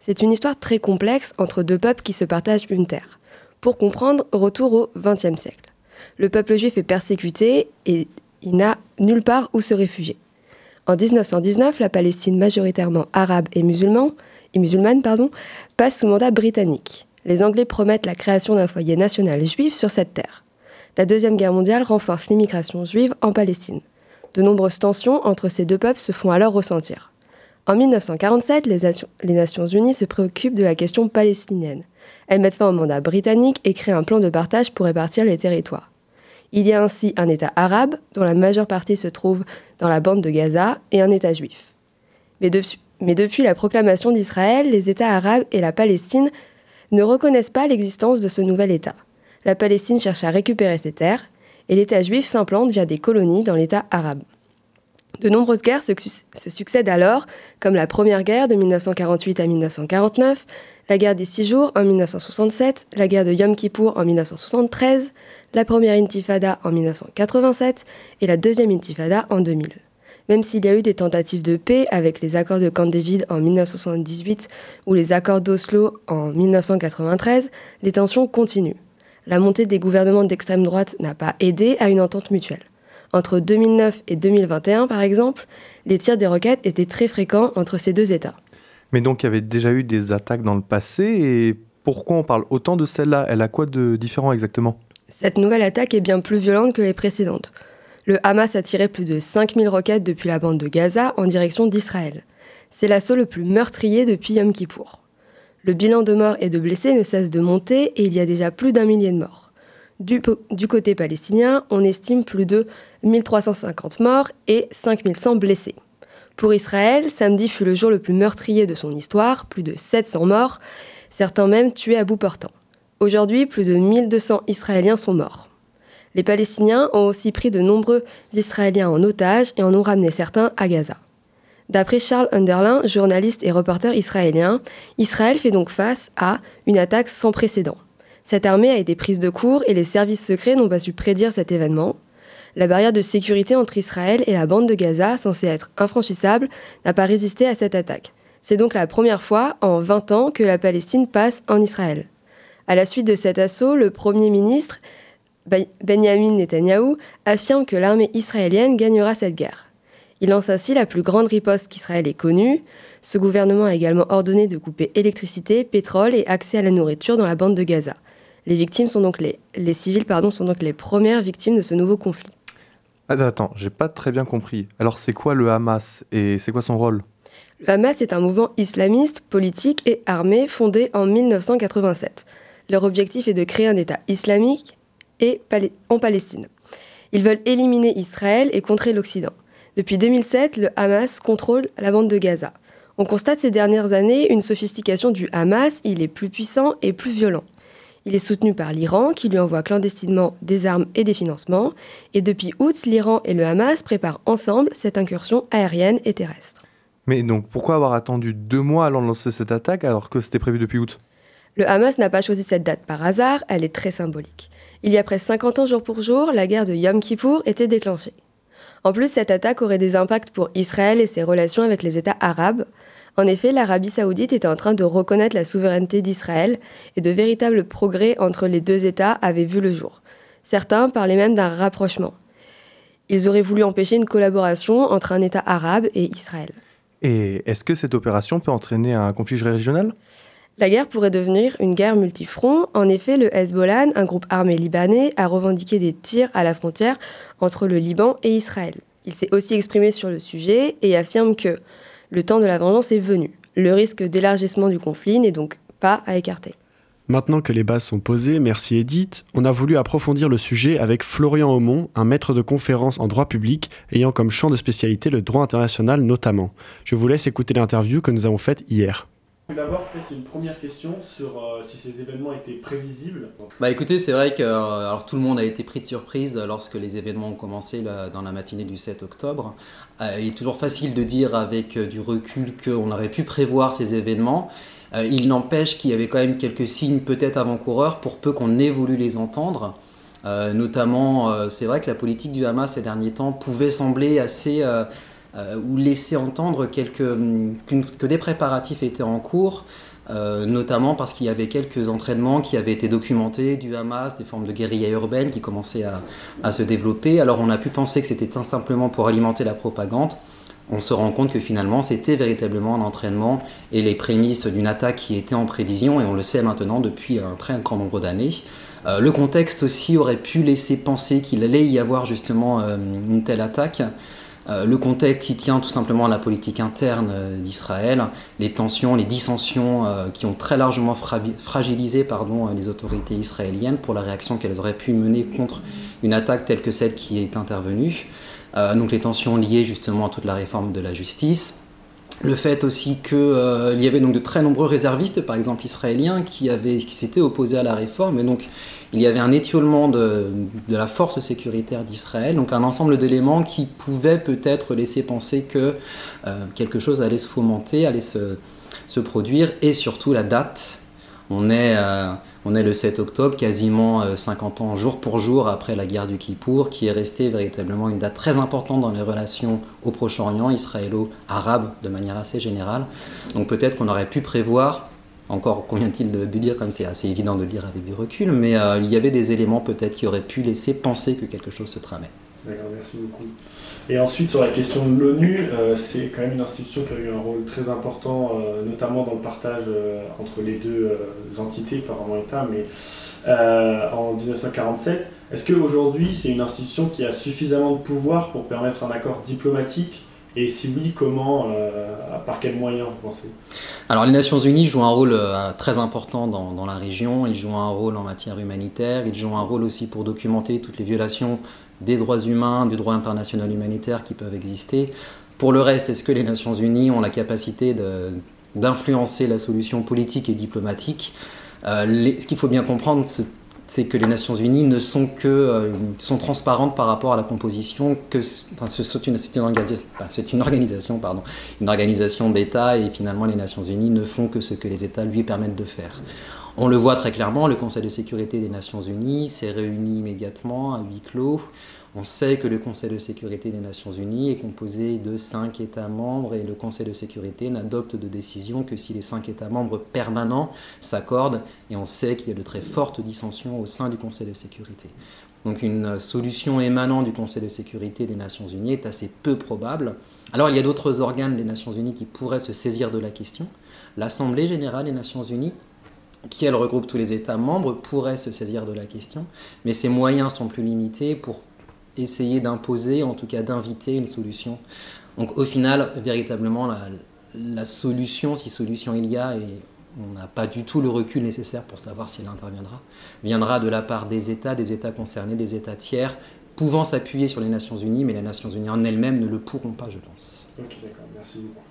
C'est une histoire très complexe entre deux peuples qui se partagent une terre. Pour comprendre, retour au XXe siècle. Le peuple juif est persécuté et il n'a nulle part où se réfugier. En 1919, la Palestine majoritairement arabe et, musulman, et musulmane passe sous mandat britannique. Les Anglais promettent la création d'un foyer national juif sur cette terre. La Deuxième Guerre mondiale renforce l'immigration juive en Palestine. De nombreuses tensions entre ces deux peuples se font alors ressentir. En 1947, les, Nations Unies se préoccupent de la question palestinienne. Elles mettent fin au mandat britannique et créent un plan de partage pour répartir les territoires. Il y a ainsi un État arabe, dont la majeure partie se trouve dans la bande de Gaza, et un État juif. Mais depuis la proclamation d'Israël, les États arabes et la Palestine ne reconnaissent pas l'existence de ce nouvel État. La Palestine cherche à récupérer ses terres, et l'État juif s'implante via des colonies dans l'État arabe. De nombreuses guerres se, succèdent alors, comme la Première Guerre de 1948 à 1949, la guerre des Six Jours en 1967, la guerre de Yom Kippour en 1973, la première intifada en 1987 et la deuxième intifada en 2000. Même s'il y a eu des tentatives de paix avec les accords de Camp David en 1978 ou les accords d'Oslo en 1993, les tensions continuent. La montée des gouvernements d'extrême droite n'a pas aidé à une entente mutuelle. Entre 2009 et 2021, par exemple, les tirs des roquettes étaient très fréquents entre ces deux États. Mais donc il y avait déjà eu des attaques dans le passé et pourquoi on parle autant de celle-là Elle a quoi de différent exactement? Cette nouvelle attaque est bien plus violente que les précédentes. Le Hamas a tiré plus de 5000 roquettes depuis la bande de Gaza en direction d'Israël. C'est l'assaut le plus meurtrier depuis Yom Kippour. Le bilan de morts et de blessés ne cesse de monter et il y a déjà plus d'un millier de morts. Du, côté palestinien, on estime plus de 1350 morts et 5100 blessés. Pour Israël, samedi fut le jour le plus meurtrier de son histoire, plus de 700 morts, certains même tués à bout portant. Aujourd'hui, plus de 1200 Israéliens sont morts. Les Palestiniens ont aussi pris de nombreux Israéliens en otage et en ont ramené certains à Gaza. D'après Charles Underlin, journaliste et reporter israélien, Israël fait donc face à une attaque sans précédent. Cette armée a été prise de court et les services secrets n'ont pas su prédire cet événement la barrière de sécurité entre Israël et la bande de Gaza, censée être infranchissable, n'a pas résisté à cette attaque. C'est donc la première fois en 20 ans que la Palestine passe en Israël. À la suite de cet assaut, le Premier ministre Benjamin Netanyahou affirme que l'armée israélienne gagnera cette guerre. Il lance ainsi la plus grande riposte qu'Israël ait connue. Ce gouvernement a également ordonné de couper électricité, pétrole et accès à la nourriture dans la bande de Gaza. Les victimes sont donc les, les civils pardon, sont donc les premières victimes de ce nouveau conflit. Attends, attends, j'ai pas très bien compris. Alors c'est quoi le Hamas et c'est quoi son rôle? Le Hamas est un mouvement islamiste, politique et armé fondé en 1987. Leur objectif est de créer un État islamique et en Palestine. Ils veulent éliminer Israël et contrer l'Occident. Depuis 2007, le Hamas contrôle la bande de Gaza. On constate ces dernières années une sophistication du Hamas, il est plus puissant et plus violent. Il est soutenu par l'Iran, qui lui envoie clandestinement des armes et des financements. Et depuis août, l'Iran et le Hamas préparent ensemble cette incursion aérienne et terrestre. Mais donc, pourquoi avoir attendu deux mois avant de lancer cette attaque alors que c'était prévu depuis août? Le Hamas n'a pas choisi cette date par hasard, elle est très symbolique. Il y a près 50 ans jour pour jour, la guerre de Yom Kippour était déclenchée. En plus, cette attaque aurait des impacts pour Israël et ses relations avec les États arabes. En effet, l'Arabie saoudite était en train de reconnaître la souveraineté d'Israël et de véritables progrès entre les deux États avaient vu le jour. Certains parlaient même d'un rapprochement. Ils auraient voulu empêcher une collaboration entre un État arabe et Israël. Et est-ce que cette opération peut entraîner un conflit régional? La guerre pourrait devenir une guerre multifront. En effet, le Hezbollah, un groupe armé libanais, a revendiqué des tirs à la frontière entre le Liban et Israël. Il s'est aussi exprimé sur le sujet et affirme que le temps de la vengeance est venu. Le risque d'élargissement du conflit n'est donc pas à écarter. Maintenant que les bases sont posées, merci Edith, on a voulu approfondir le sujet avec Florian Aumont, un maître de conférence en droit public ayant comme champ de spécialité le droit international notamment. Je vous laisse écouter l'interview que nous avons faite hier. D'abord, peut-être une première question sur euh, si ces événements étaient prévisibles. Bah écoutez, c'est vrai que euh, tout le monde a été pris de surprise lorsque les événements ont commencé dans la matinée du 7 octobre. Euh, il est toujours facile de dire avec du recul qu'on aurait pu prévoir ces événements. il n'empêche qu'il y avait quand même quelques signes peut-être avant-coureurs pour peu qu'on ait voulu les entendre. notamment, c'est vrai que la politique du Hamas ces derniers temps pouvait sembler assez ou laisser entendre quelques, que des préparatifs étaient en cours. notamment parce qu'il y avait quelques entraînements qui avaient été documentés du Hamas, des formes de guérilla urbaine qui commençaient à, se développer. Alors on a pu penser que c'était simplement pour alimenter la propagande on se rend compte que finalement c'était véritablement un entraînement et les prémices d'une attaque qui était en prévision, et on le sait maintenant depuis un très grand nombre d'années. Euh, le contexte aussi aurait pu laisser penser qu'il allait y avoir justement euh, une telle attaque. Euh, le contexte qui tient tout simplement à la politique interne d'Israël, les tensions, les dissensions qui ont très largement fragilisé pardon, les autorités israéliennes pour la réaction qu'elles auraient pu mener contre une attaque telle que celle qui est intervenue. Euh, donc les tensions liées justement à toute la réforme de la justice. Le fait aussi qu'il euh, y avait donc de très nombreux réservistes, par exemple israéliens, qui, qui s'étaient opposés à la réforme. Et donc il y avait un étiolement de, la force sécuritaire d'Israël, donc un ensemble d'éléments qui pouvaient peut-être laisser penser que euh, quelque chose allait se fomenter, allait se, produire, et surtout la date. On est est le 7 octobre, quasiment 50 euh, ans jour pour jour après la guerre du Kippour, qui est restée véritablement une date très importante dans les relations au Proche-Orient, israélo-arabe de manière assez générale. Donc peut-être qu'on aurait pu prévoir, encore convient-il de, dire, comme c'est assez évident de le dire avec du recul, mais euh, il y avait des éléments peut-être qui auraient pu laisser penser que quelque chose se tramait. D'accord, merci beaucoup. Et ensuite, sur la question de l'ONU, euh, c'est quand même une institution qui a eu un rôle très important, euh, notamment dans le partage entre les deux entités, pas vraiment État, mais en 1947. Est-ce qu'aujourd'hui, c'est une institution qui a suffisamment de pouvoir pour permettre un accord diplomatique et si oui, comment, par quels moyens vous pensez? Alors les Nations Unies jouent un rôle très important dans, dans, la région, ils jouent un rôle en matière humanitaire, ils jouent un rôle aussi pour documenter toutes les violations des droits humains, du droit international humanitaire qui peuvent exister. Pour le reste, est-ce que les Nations Unies ont la capacité d'influencer la solution politique et diplomatique? Euh, Ce qu'il faut bien comprendre, c'est que les Nations Unies ne sont que euh, sont transparentes par rapport à la composition que enfin, c'est une, une, organisation, c'est une organisation pardon une organisation et finalement les Nations Unies ne font que ce que les États lui permettent de faire. On le voit très clairement, le Conseil de sécurité des Nations Unies s'est réuni immédiatement à huis clos. On sait que le Conseil de sécurité des Nations Unies est composé de cinq États membres et le Conseil de sécurité n'adopte de décision que si les cinq États membres permanents s'accordent et on sait qu'il y a de très fortes dissensions au sein du Conseil de sécurité. Donc une solution émanant du Conseil de sécurité des Nations Unies est assez peu probable. Alors il y a d'autres organes des Nations Unies qui pourraient se saisir de la question. L'Assemblée générale des Nations Unies qui elle regroupe tous les États membres, pourrait se saisir de la question, mais ses moyens sont plus limités pour essayer d'imposer, en tout cas d'inviter une solution. Donc au final, véritablement, la, solution, si solution il y a, et on n'a pas du tout le recul nécessaire pour savoir si elle interviendra, viendra de la part des États, des États concernés, des États tiers, pouvant s'appuyer sur les Nations Unies, mais les Nations Unies en elles-mêmes ne le pourront pas, je pense. Ok, d'accord, merci beaucoup.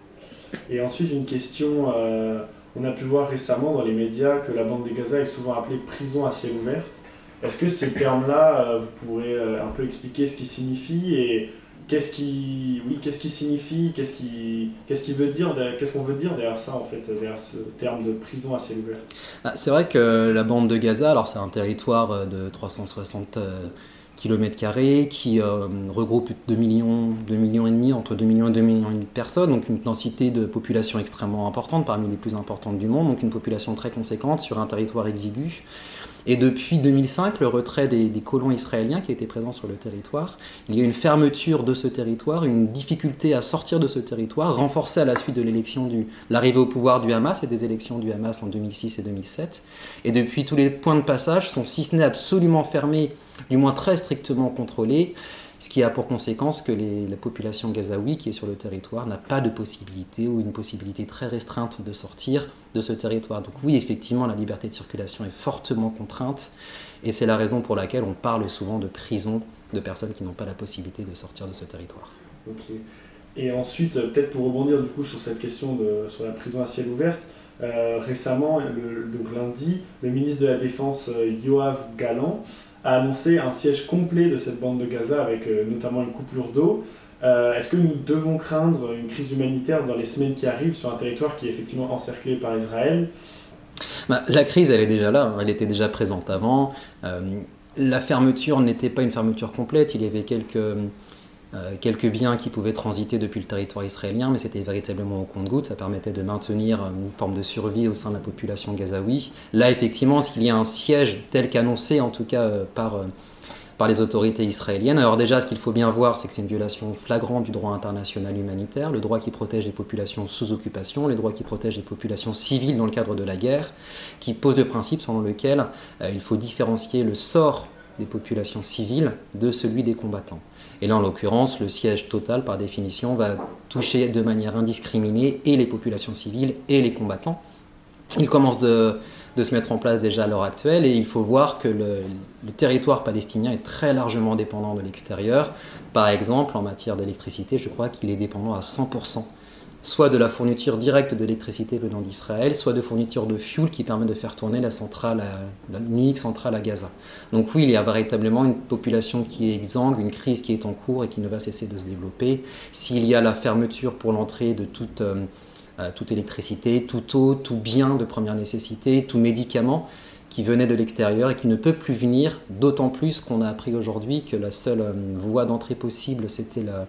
Et ensuite, une question... Euh, on a pu voir récemment dans les médias que la bande de Gaza est souvent appelée prison à ciel ouvert. Est-ce que ce terme-là, euh, vous pourrez euh, un peu expliquer ce qu'il signifie et qu'est-ce qui, oui, qu'est-ce qui signifie, qu'est-ce qui, qu'est-ce qui veut dire, qu'est-ce qu'on veut dire derrière ça en fait, derrière ce terme de prison à ciel ouvert? Ah, C'est vrai que la bande de Gaza, alors c'est un territoire euh, de 360 kilomètres carrés qui regroupe 2 millions, 2 millions et demi, entre 2 millions et 2 millions et demi de personnes, donc une densité de population extrêmement importante, parmi les plus importantes du monde, donc une population très conséquente sur un territoire exigu. Et depuis 2005, le retrait des, colons israéliens qui étaient présents sur le territoire, il y a une fermeture de ce territoire, une difficulté à sortir de ce territoire, renforcée à la suite de l'élection du l'arrivée au pouvoir du Hamas et des élections du Hamas en 2006 et 2007. Et depuis, tous les points de passage sont, si ce n'est absolument fermés, du moins très strictement contrôlés ce qui a pour conséquence que la population gazaoui qui est sur le territoire n'a pas de possibilité ou une possibilité très restreinte de sortir de ce territoire. Donc oui, effectivement, la liberté de circulation est fortement contrainte et c'est la raison pour laquelle on parle souvent de prison de personnes qui n'ont pas la possibilité de sortir de ce territoire. Et ensuite, euh, peut-être pour rebondir du coup sur cette question de, sur la prison à ciel ouvert, euh, récemment, le, donc lundi, le ministre de la Défense euh, Yoav Galan a annoncé un siège complet de cette bande de Gaza avec euh, notamment une coupure d'eau. Euh, est-ce que nous devons craindre une crise humanitaire dans les semaines qui arrivent sur un territoire qui est effectivement encerclé par Israël? Bah, La crise, elle est déjà là, elle était déjà présente avant. Euh, la fermeture n'était pas une fermeture complète, il y avait quelques quelques biens qui pouvaient transiter depuis le territoire israélien, mais c'était véritablement au compte-goutte. Ça permettait de maintenir une forme de survie au sein de la population gazaoui. Là, effectivement, s'il y a un siège tel qu'annoncé, en tout cas par par les autorités israéliennes. Alors déjà, ce qu'il faut bien voir, c'est que c'est une violation flagrante du droit international humanitaire, le droit qui protège les populations sous occupation, le droit qui protège les populations civiles dans le cadre de la guerre, qui pose le principe selon lequel euh, il faut différencier le sort des populations civiles de celui des combattants. Et là, en l'occurrence, le siège total, par définition, va toucher de manière indiscriminée et les populations civiles et les combattants. Il commence de, se mettre en place déjà à l'heure actuelle. Et il faut voir que le, territoire palestinien est très largement dépendant de l'extérieur. Par exemple, en matière d'électricité, je crois qu'il est dépendant à 100%, soit de la fourniture directe d'électricité venant d'Israël, soit de fourniture de fuel qui permet de faire tourner la centrale, unique centrale à Gaza. Donc oui, il y a véritablement une population qui est exsangue, une crise qui est en cours et qui ne va cesser de se développer. S'il y a la fermeture pour l'entrée de toute... Euh, euh, toute électricité, toute eau, tout bien de première nécessité, tout médicament qui venait de l'extérieur et qui ne peut plus venir, d'autant plus qu'on a appris aujourd'hui que la seule euh, voie d'entrée possible, c'était la,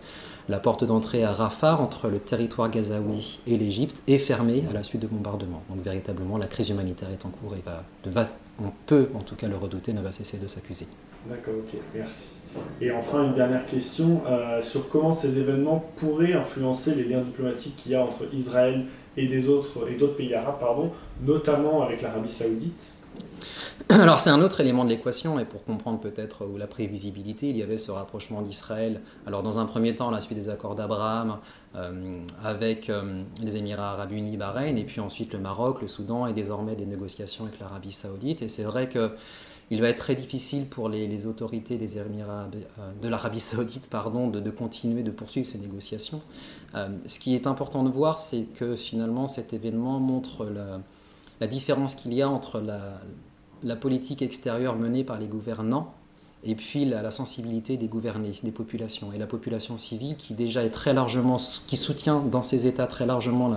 porte d'entrée à Rafah, entre le territoire gazaoui et l'Égypte, est fermée à la suite de bombardements. Donc véritablement, la crise humanitaire est en cours et va, on peut en tout cas le redouter, ne va cesser de s'accuser. D'accord, ok, merci. Et enfin, une dernière question euh, sur comment ces événements pourraient influencer les liens diplomatiques qu'il y a entre Israël et d'autres pays arabes, notamment avec l'Arabie Saoudite. (clears throat) Alors c'est un autre élément de l'équation et pour comprendre peut-être où la prévisibilité, il y avait ce rapprochement d'Israël. Alors dans un premier temps, la suite des accords d'Abraham euh, avec euh, les Émirats arabes unis, Bahreïn, et puis ensuite le Maroc, le Soudan et désormais des négociations avec l'Arabie saoudite. Et c'est vrai que il va être très difficile pour les, autorités des Émirats, euh, de l'Arabie saoudite pardon, de, continuer de poursuivre ces négociations. Euh, ce qui est important de voir, c'est que finalement cet événement montre la, différence qu'il y a entre la politique extérieure menée par les gouvernants et puis la, sensibilité des gouvernés, des populations, et la population civile qui déjà est très largement, qui soutient dans ces États très largement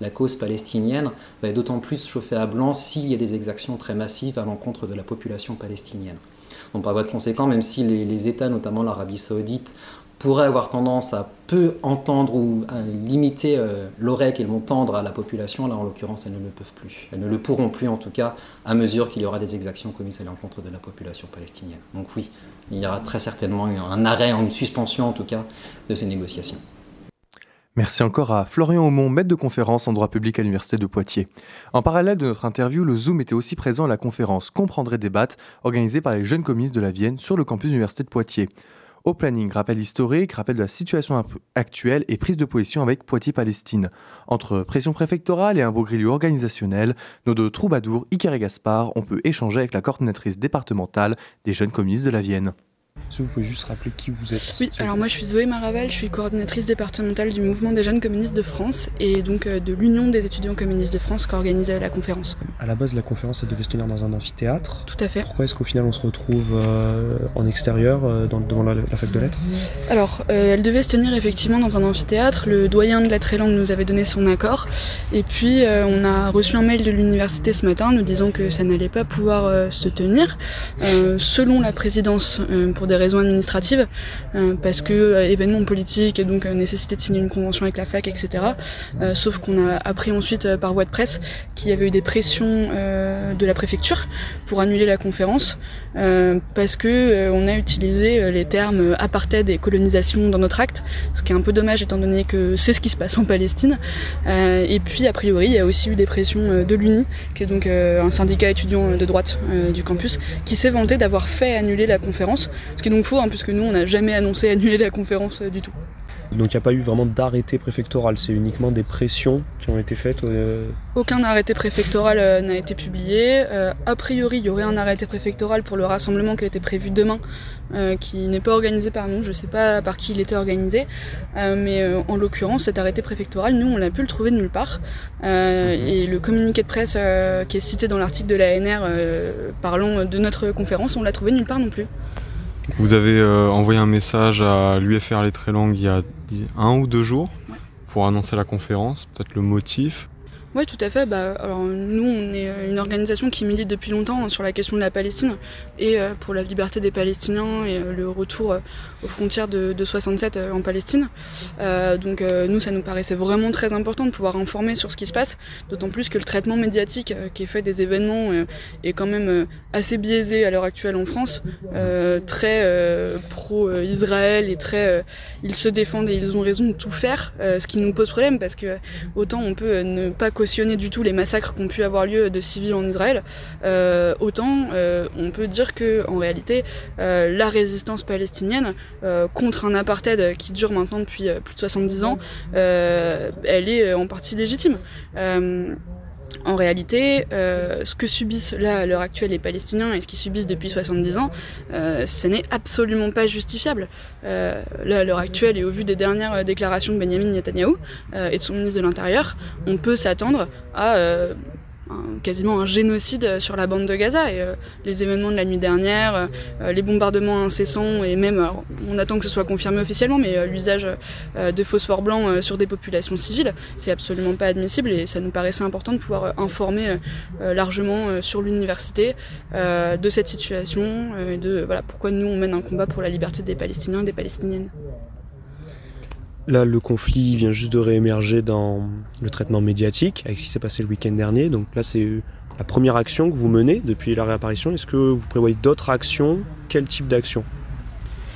la, cause palestinienne, va être d'autant plus chauffée à blanc s'il y a des exactions très massives à l'encontre de la population palestinienne. Donc par voie de conséquent, même si les États, notamment l'Arabie saoudite, pourraient avoir tendance à peu entendre ou à limiter euh, l'oreille qu'elles vont tendre à la population, là en l'occurrence elles ne le peuvent plus. Elles ne le pourront plus en tout cas à mesure qu'il y aura des exactions commises à l'encontre de la population palestinienne. Donc oui, il y aura très certainement un arrêt, une suspension en tout cas de ces négociations. Merci encore à Florian Aumont, maître de conférence en droit public à l'Université de Poitiers. En parallèle de notre interview, le Zoom était aussi présent à la conférence Comprendre et débattre, organisée par les jeunes communistes de la Vienne sur le campus de l'Université de Poitiers. Au planning, rappel historique, rappel de la situation actuelle et prise de position avec Poitiers-Palestine. Entre pression préfectorale et un beau grillet organisationnel, nos deux troubadours, Iker et Gaspard, on peut échanger avec la coordinatrice départementale des jeunes communistes de la Vienne. Que vous pouvez juste rappeler qui vous êtes Oui, alors moi je suis Zoé Maraval, je suis coordinatrice départementale du mouvement des jeunes communistes de France et donc euh, de l'Union des étudiants communistes de France qui organise euh, la conférence. À la base, la conférence elle devait se tenir dans un amphithéâtre. Tout à fait. Pourquoi est-ce qu'au final on se retrouve euh, en extérieur dans, devant la, fac de lettres? Alors, elle devait se tenir effectivement dans un amphithéâtre. Le doyen de lettres et langues nous avait donné son accord et puis on a reçu un mail de l'université ce matin nous disant que ça n'allait pas pouvoir se tenir selon la présidence pour des raisons administratives, euh, parce que euh, événements politiques et donc euh, nécessité de signer une convention avec la fac, etc. sauf qu'on a appris ensuite par voie de presse qu'il y avait eu des pressions de la préfecture pour annuler la conférence, parce que on a utilisé les termes apartheid et colonisation dans notre acte, ce qui est un peu dommage étant donné que c'est ce qui se passe en Palestine. et puis a priori, il y a aussi eu des pressions de l'UNI, qui est donc un syndicat étudiant de droite du campus, qui s'est vanté d'avoir fait annuler la conférence, ce qui est donc faux, hein, puisque nous, on n'a jamais annoncé annuler la conférence euh, du tout. Donc il n'y a pas eu vraiment d'arrêté préfectoral, c'est uniquement des pressions qui ont été faites euh, Aucun arrêté préfectoral euh, n'a été publié. a priori, il y aurait un arrêté préfectoral pour le rassemblement qui a été prévu demain, qui n'est pas organisé par nous. Je ne sais pas par qui il était organisé, mais en l'occurrence, cet arrêté préfectoral, nous, on l'a pu le trouver nulle part. Et le communiqué de presse qui est cité dans l'article de l'ANR parlant de notre conférence, on l'a trouvé nulle part non plus. Vous avez euh, envoyé un message à l'UFR Les Langues il y a un ou deux jours pour annoncer la conférence, peut-être le motif. Oui, tout à fait. Bah, alors, nous, on est une organisation qui milite depuis longtemps sur la question de la Palestine et euh, pour la liberté des Palestiniens et euh, le retour euh, aux frontières de, de 67 en Palestine. donc, nous, ça nous paraissait vraiment très important de pouvoir informer sur ce qui se passe, d'autant plus que le traitement médiatique qui est fait des événements est quand même assez biaisé à l'heure actuelle en France, très pro-Israël et très. ils se défendent et ils ont raison de tout faire, ce qui nous pose problème parce que autant on peut ne pas cautionner du tout les massacres qui ont pu avoir lieu de civils en Israël, euh, autant euh, on peut dire que en réalité euh, la résistance palestinienne contre un apartheid qui dure maintenant depuis plus de 70 ans, elle est en partie légitime. En réalité, ce que subissent là à l'heure actuelle les Palestiniens et ce qu'ils subissent depuis 70 ans, ce n'est absolument pas justifiable. là à l'heure actuelle et au vu des dernières déclarations de Benjamin Netanyahu et de son ministre de l'Intérieur, on peut s'attendre à quasiment un génocide sur la bande de Gaza. Et euh, les événements de la nuit dernière, euh, les bombardements incessants, et même, on attend que ce soit confirmé officiellement, mais euh, l'usage de phosphore blanc sur des populations civiles, c'est absolument pas admissible et ça nous paraissait important de pouvoir informer largement sur l'université de cette situation et de voilà, pourquoi nous on mène un combat pour la liberté des Palestiniens et des Palestiniennes. Là, le conflit vient juste de réémerger dans le traitement médiatique avec ce qui s'est passé le week-end dernier. Donc là, c'est la première action que vous menez depuis la réapparition. Est-ce que vous prévoyez d'autres actions? Quel type d'action?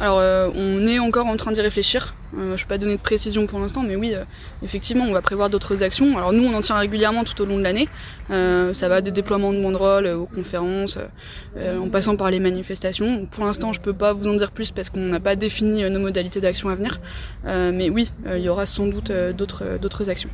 Alors, euh, on est encore en train d'y réfléchir. Euh, je peux pas donner de précision pour l'instant, mais oui, euh, effectivement, on va prévoir d'autres actions. Alors nous, on en tient régulièrement tout au long de l'année. ça va des déploiements de banderoles aux conférences, en passant par les manifestations. Pour l'instant, je ne peux pas vous en dire plus parce qu'on n'a pas défini nos modalités d'action à venir. mais oui, il y aura sans doute d'autres actions.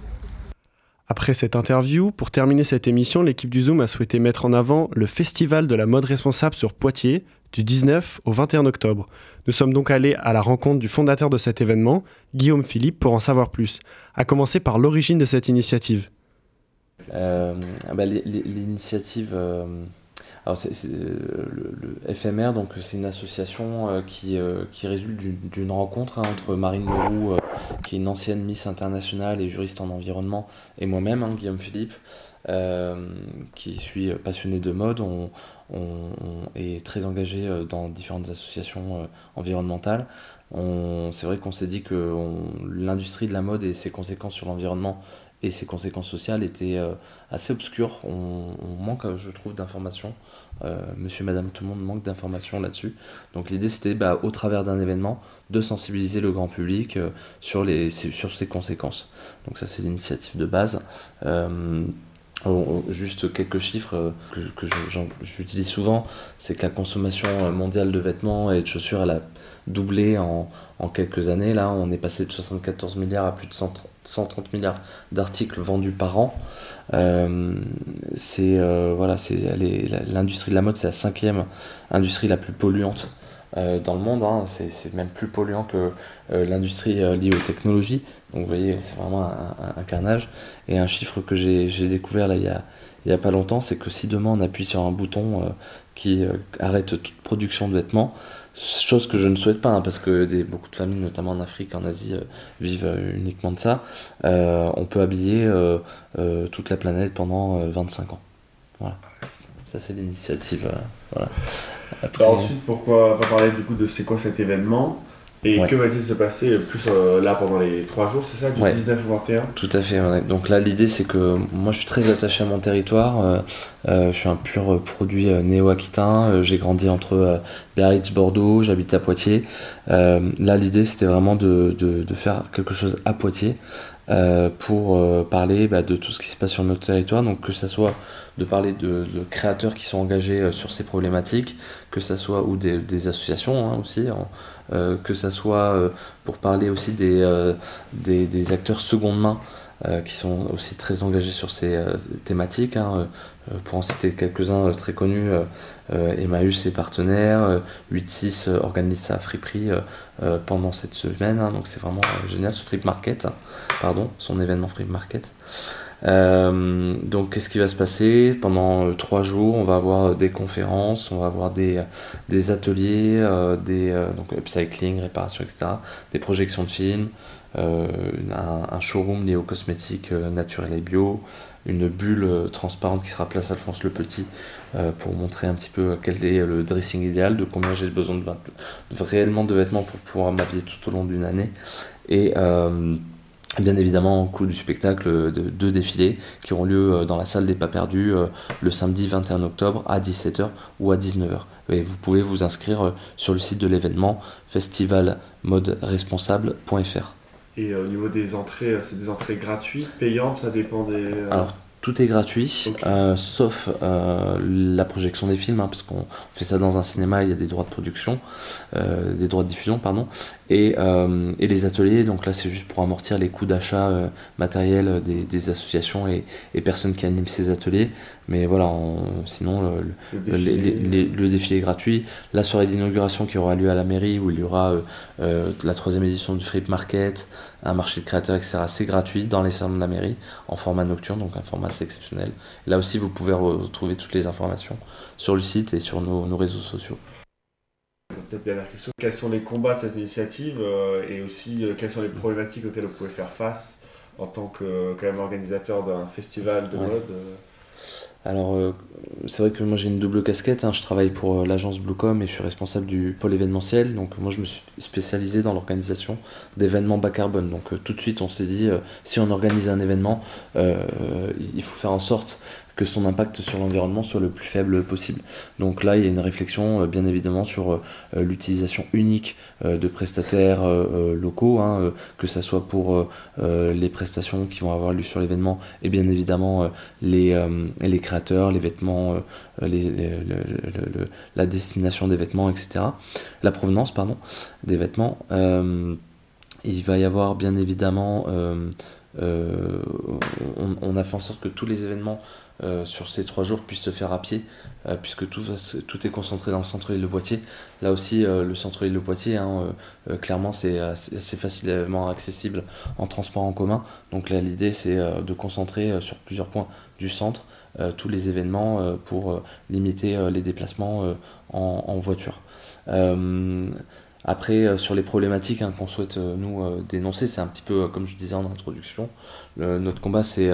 Après cette interview, pour terminer cette émission, l'équipe du Zoom a souhaité mettre en avant le Festival de la mode responsable sur Poitiers du 19 au 21 octobre. Nous sommes donc allés à la rencontre du fondateur de cet événement, Guillaume Philippe, pour en savoir plus. À commencer par l'origine de cette initiative. Euh, ah bah, l'initiative, euh, alors c'est, le, FMR, donc c'est une association euh, qui, résulte d'une, rencontre hein, entre Marine Leroux, qui est une ancienne Miss internationale et juriste en environnement, et moi-même, hein, Guillaume Philippe. qui suis passionné de mode, on, est très engagé euh, dans différentes associations euh, environnementales. C'est vrai qu'on s'est dit que l'industrie de la mode et ses conséquences sur l'environnement et ses conséquences sociales étaient euh, assez obscures. On, manque, je trouve, d'informations. monsieur, madame, tout le monde manque d'informations là-dessus. Donc l'idée, c'était, bah, au travers d'un événement, de sensibiliser le grand public sur, les, sur ses conséquences. Donc ça, c'est l'initiative de base. Juste quelques chiffres euh, que, j'utilise souvent, c'est que la consommation euh, mondiale de vêtements et de chaussures, elle a doublé en, quelques années. Là, on est passé de 74 milliards à plus de 130 milliards d'articles vendus par an. Euh, c'est voilà, c'est l'industrie de la mode, c'est la cinquième industrie la plus polluante dans le monde. Hein. C'est même plus polluant que l'industrie liée aux technologies. Donc vous voyez, c'est vraiment un, carnage. Et un chiffre que j'ai découvert là il y a, il y a pas longtemps, c'est que si demain on appuie sur un bouton euh, qui euh, arrête toute production de vêtements, chose que je ne souhaite pas, hein, parce que des, beaucoup de familles, notamment en Afrique, en Asie, euh, vivent uniquement de ça, on peut habiller toute la planète pendant 25 ans. Voilà. Ça c'est l'initiative. voilà. ensuite, pourquoi pas parler du coup de c'est quoi cet événement? Et que va-t-il se passer plus euh, là pendant les 3 jours, c'est ça, du 19 au 21 Tout à fait. Donc là, l'idée, c'est que moi, je suis très attaché à mon territoire. Euh, euh, je suis un pur produit néo-aquitain. J'ai grandi entre Biarritz, Bordeaux, j'habite à Poitiers. là, l'idée, c'était vraiment de, de, faire quelque chose à Poitiers. Pour parler bah, de tout ce qui se passe sur notre territoire, donc que ce soit de parler de, créateurs qui sont engagés sur ces problématiques, que ce soit ou des, associations hein, aussi, euh, que ça soit euh, pour parler aussi des, euh, des, acteurs seconde main qui sont aussi très engagés sur ces thématiques. Hein, pour en citer quelques-uns très connus, Emmaüs et partenaires, 8-6 organise sa friperie pendant cette semaine, hein, donc c'est vraiment génial, ce Free Market, pardon, son événement Free Market. Euh, donc, qu'est-ce qui va se passer? Pendant euh, trois jours, on va avoir des conférences, on va avoir des, ateliers, euh, des donc upcycling, réparation, etc., des projections de films, un, showroom lié aux cosmétiques naturels et bio, une bulle transparente qui sera place Alphonse le Petit pour montrer un petit peu quel est le dressing idéal, de combien j'ai besoin de, réellement de vêtements pour pouvoir m'habiller tout au long d'une année. Et bien évidemment au cours du spectacle de deux défilés qui auront lieu euh, dans la salle des pas perdus euh, le samedi 21 octobre à 17h ou à 19h. Et vous pouvez vous inscrire euh, sur le site de l'événement festivalmoderesponsable.fr. Et au niveau des entrées, c'est des entrées gratuites, payantes, ça dépend des... Tout est gratuit, euh, sauf euh, la projection des films, hein, parce qu'on fait ça dans un cinéma, il y a des droits de production, euh, des droits de diffusion, pardon, et, les ateliers, donc là c'est juste pour amortir les coûts d'achat matériel des, associations et, personnes qui animent ces ateliers. Mais voilà, sinon le, défilé. est gratuit. La soirée d'inauguration qui aura lieu à la mairie, où il y aura la troisième édition du Flip Market, un marché de créateurs, etc. C'est gratuit dans les salons de la mairie, en format nocturne, donc un format assez exceptionnel. Là aussi, vous pouvez retrouver toutes les informations sur le site et sur nos, réseaux sociaux. Peut-être dernière question, quels sont les combats de cette initiative euh, et aussi euh, quelles sont les problématiques auxquelles vous pouvez faire face en tant que quand même, organisateur d'un festival de mode euh? Alors, euh, c'est vrai que moi j'ai une double casquette. Hein. Je travaille pour euh, l'agence Bluecom et je suis responsable du pôle événementiel. Donc, moi je me suis spécialisé dans l'organisation d'événements bas carbone. Donc, euh, tout de suite, on s'est dit si on organise un événement, il faut faire en sorte que son impact sur l'environnement soit le plus faible possible. Donc là, il y a une réflexion euh, bien évidemment sur euh, l'utilisation unique euh, de prestataires locaux, hein, que ce soit pour les prestations qui vont avoir lieu sur l'événement et bien évidemment les, les créateurs, les vêtements, la destination des vêtements, etc. La provenance, pardon, des vêtements. il va y avoir bien évidemment... on, a fait en sorte que tous les événements euh, sur ces trois jours puisse se faire à pied, euh, puisque tout, tout est concentré dans le centre-ville de Poitiers. Là aussi, euh, le centre-ville de Poitiers, hein, clairement, c'est assez, facilement accessible en transport en commun. Donc là, l'idée, c'est de concentrer sur plusieurs points du centre tous les événements pour limiter les déplacements en, voiture. Après, sur les problématiques hein, qu'on souhaite nous dénoncer, c'est un petit peu comme je disais en introduction. Notre combat, c'est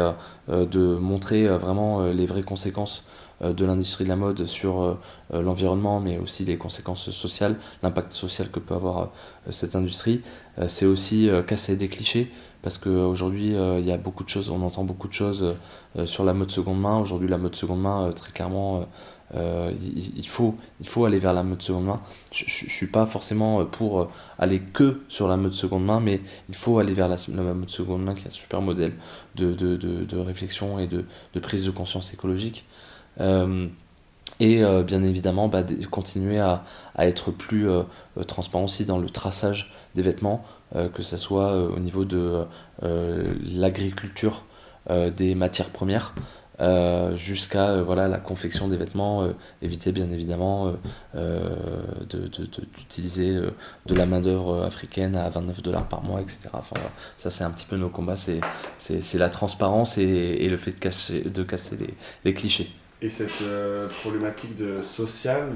de montrer vraiment les vraies conséquences de l'industrie de la mode sur l'environnement, mais aussi les conséquences sociales, l'impact social que peut avoir cette industrie. c'est aussi casser des clichés, parce qu'aujourd'hui, il y a beaucoup de choses, on entend beaucoup de choses sur la mode seconde main. Aujourd'hui, la mode seconde main, très clairement, euh, il, faut, il faut aller vers la mode seconde main. Je ne suis pas forcément pour aller que sur la mode seconde main, mais il faut aller vers la, mode seconde main qui est un super modèle de, de, de, réflexion et de, prise de conscience écologique. Euh, et euh, bien évidemment, bah, continuer à, à, être plus transparent aussi dans le traçage des vêtements, que ce soit au niveau de l'agriculture des matières premières. Euh, jusqu'à euh, voilà, la confection des vêtements, euh, éviter bien évidemment d'utiliser de, de, la main-d'œuvre africaine à 29 dollars par mois, etc. Enfin, Ça, c'est un petit peu nos combats, c'est la transparence et, et, le fait de, cacher, de casser les, les clichés. Et cette problématique de sociale,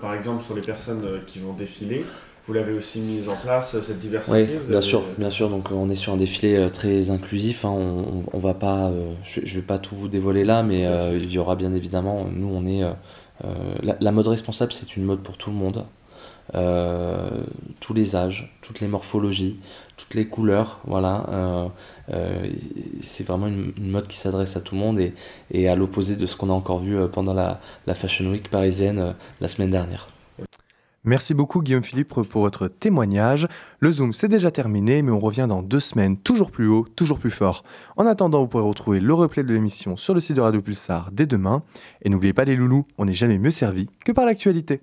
par exemple sur les personnes qui vont défiler, vous l'avez aussi mise en place, cette diversité Oui, bien sûr, bien sûr. Donc on est sur un défilé euh, très inclusif. Hein. On, on, va pas, euh, je, ne vais pas tout vous dévoiler là, mais euh, il y aura bien évidemment. Nous, on est la, mode responsable, c'est une mode pour tout le monde, tous les âges, toutes les morphologies, toutes les couleurs. Voilà, c'est vraiment une, mode qui s'adresse à tout le monde et, et à l'opposé de ce qu'on a encore vu pendant la, la Fashion Week parisienne la semaine dernière. Merci beaucoup Guillaume Philippe pour votre témoignage. Le Zoom c'est déjà terminé, mais on revient dans deux semaines, toujours plus haut, toujours plus fort. En attendant, vous pourrez retrouver le replay de l'émission sur le site de Radio Pulsar dès demain. Et n'oubliez pas les loulous, on n'est jamais mieux servi que par l'actualité.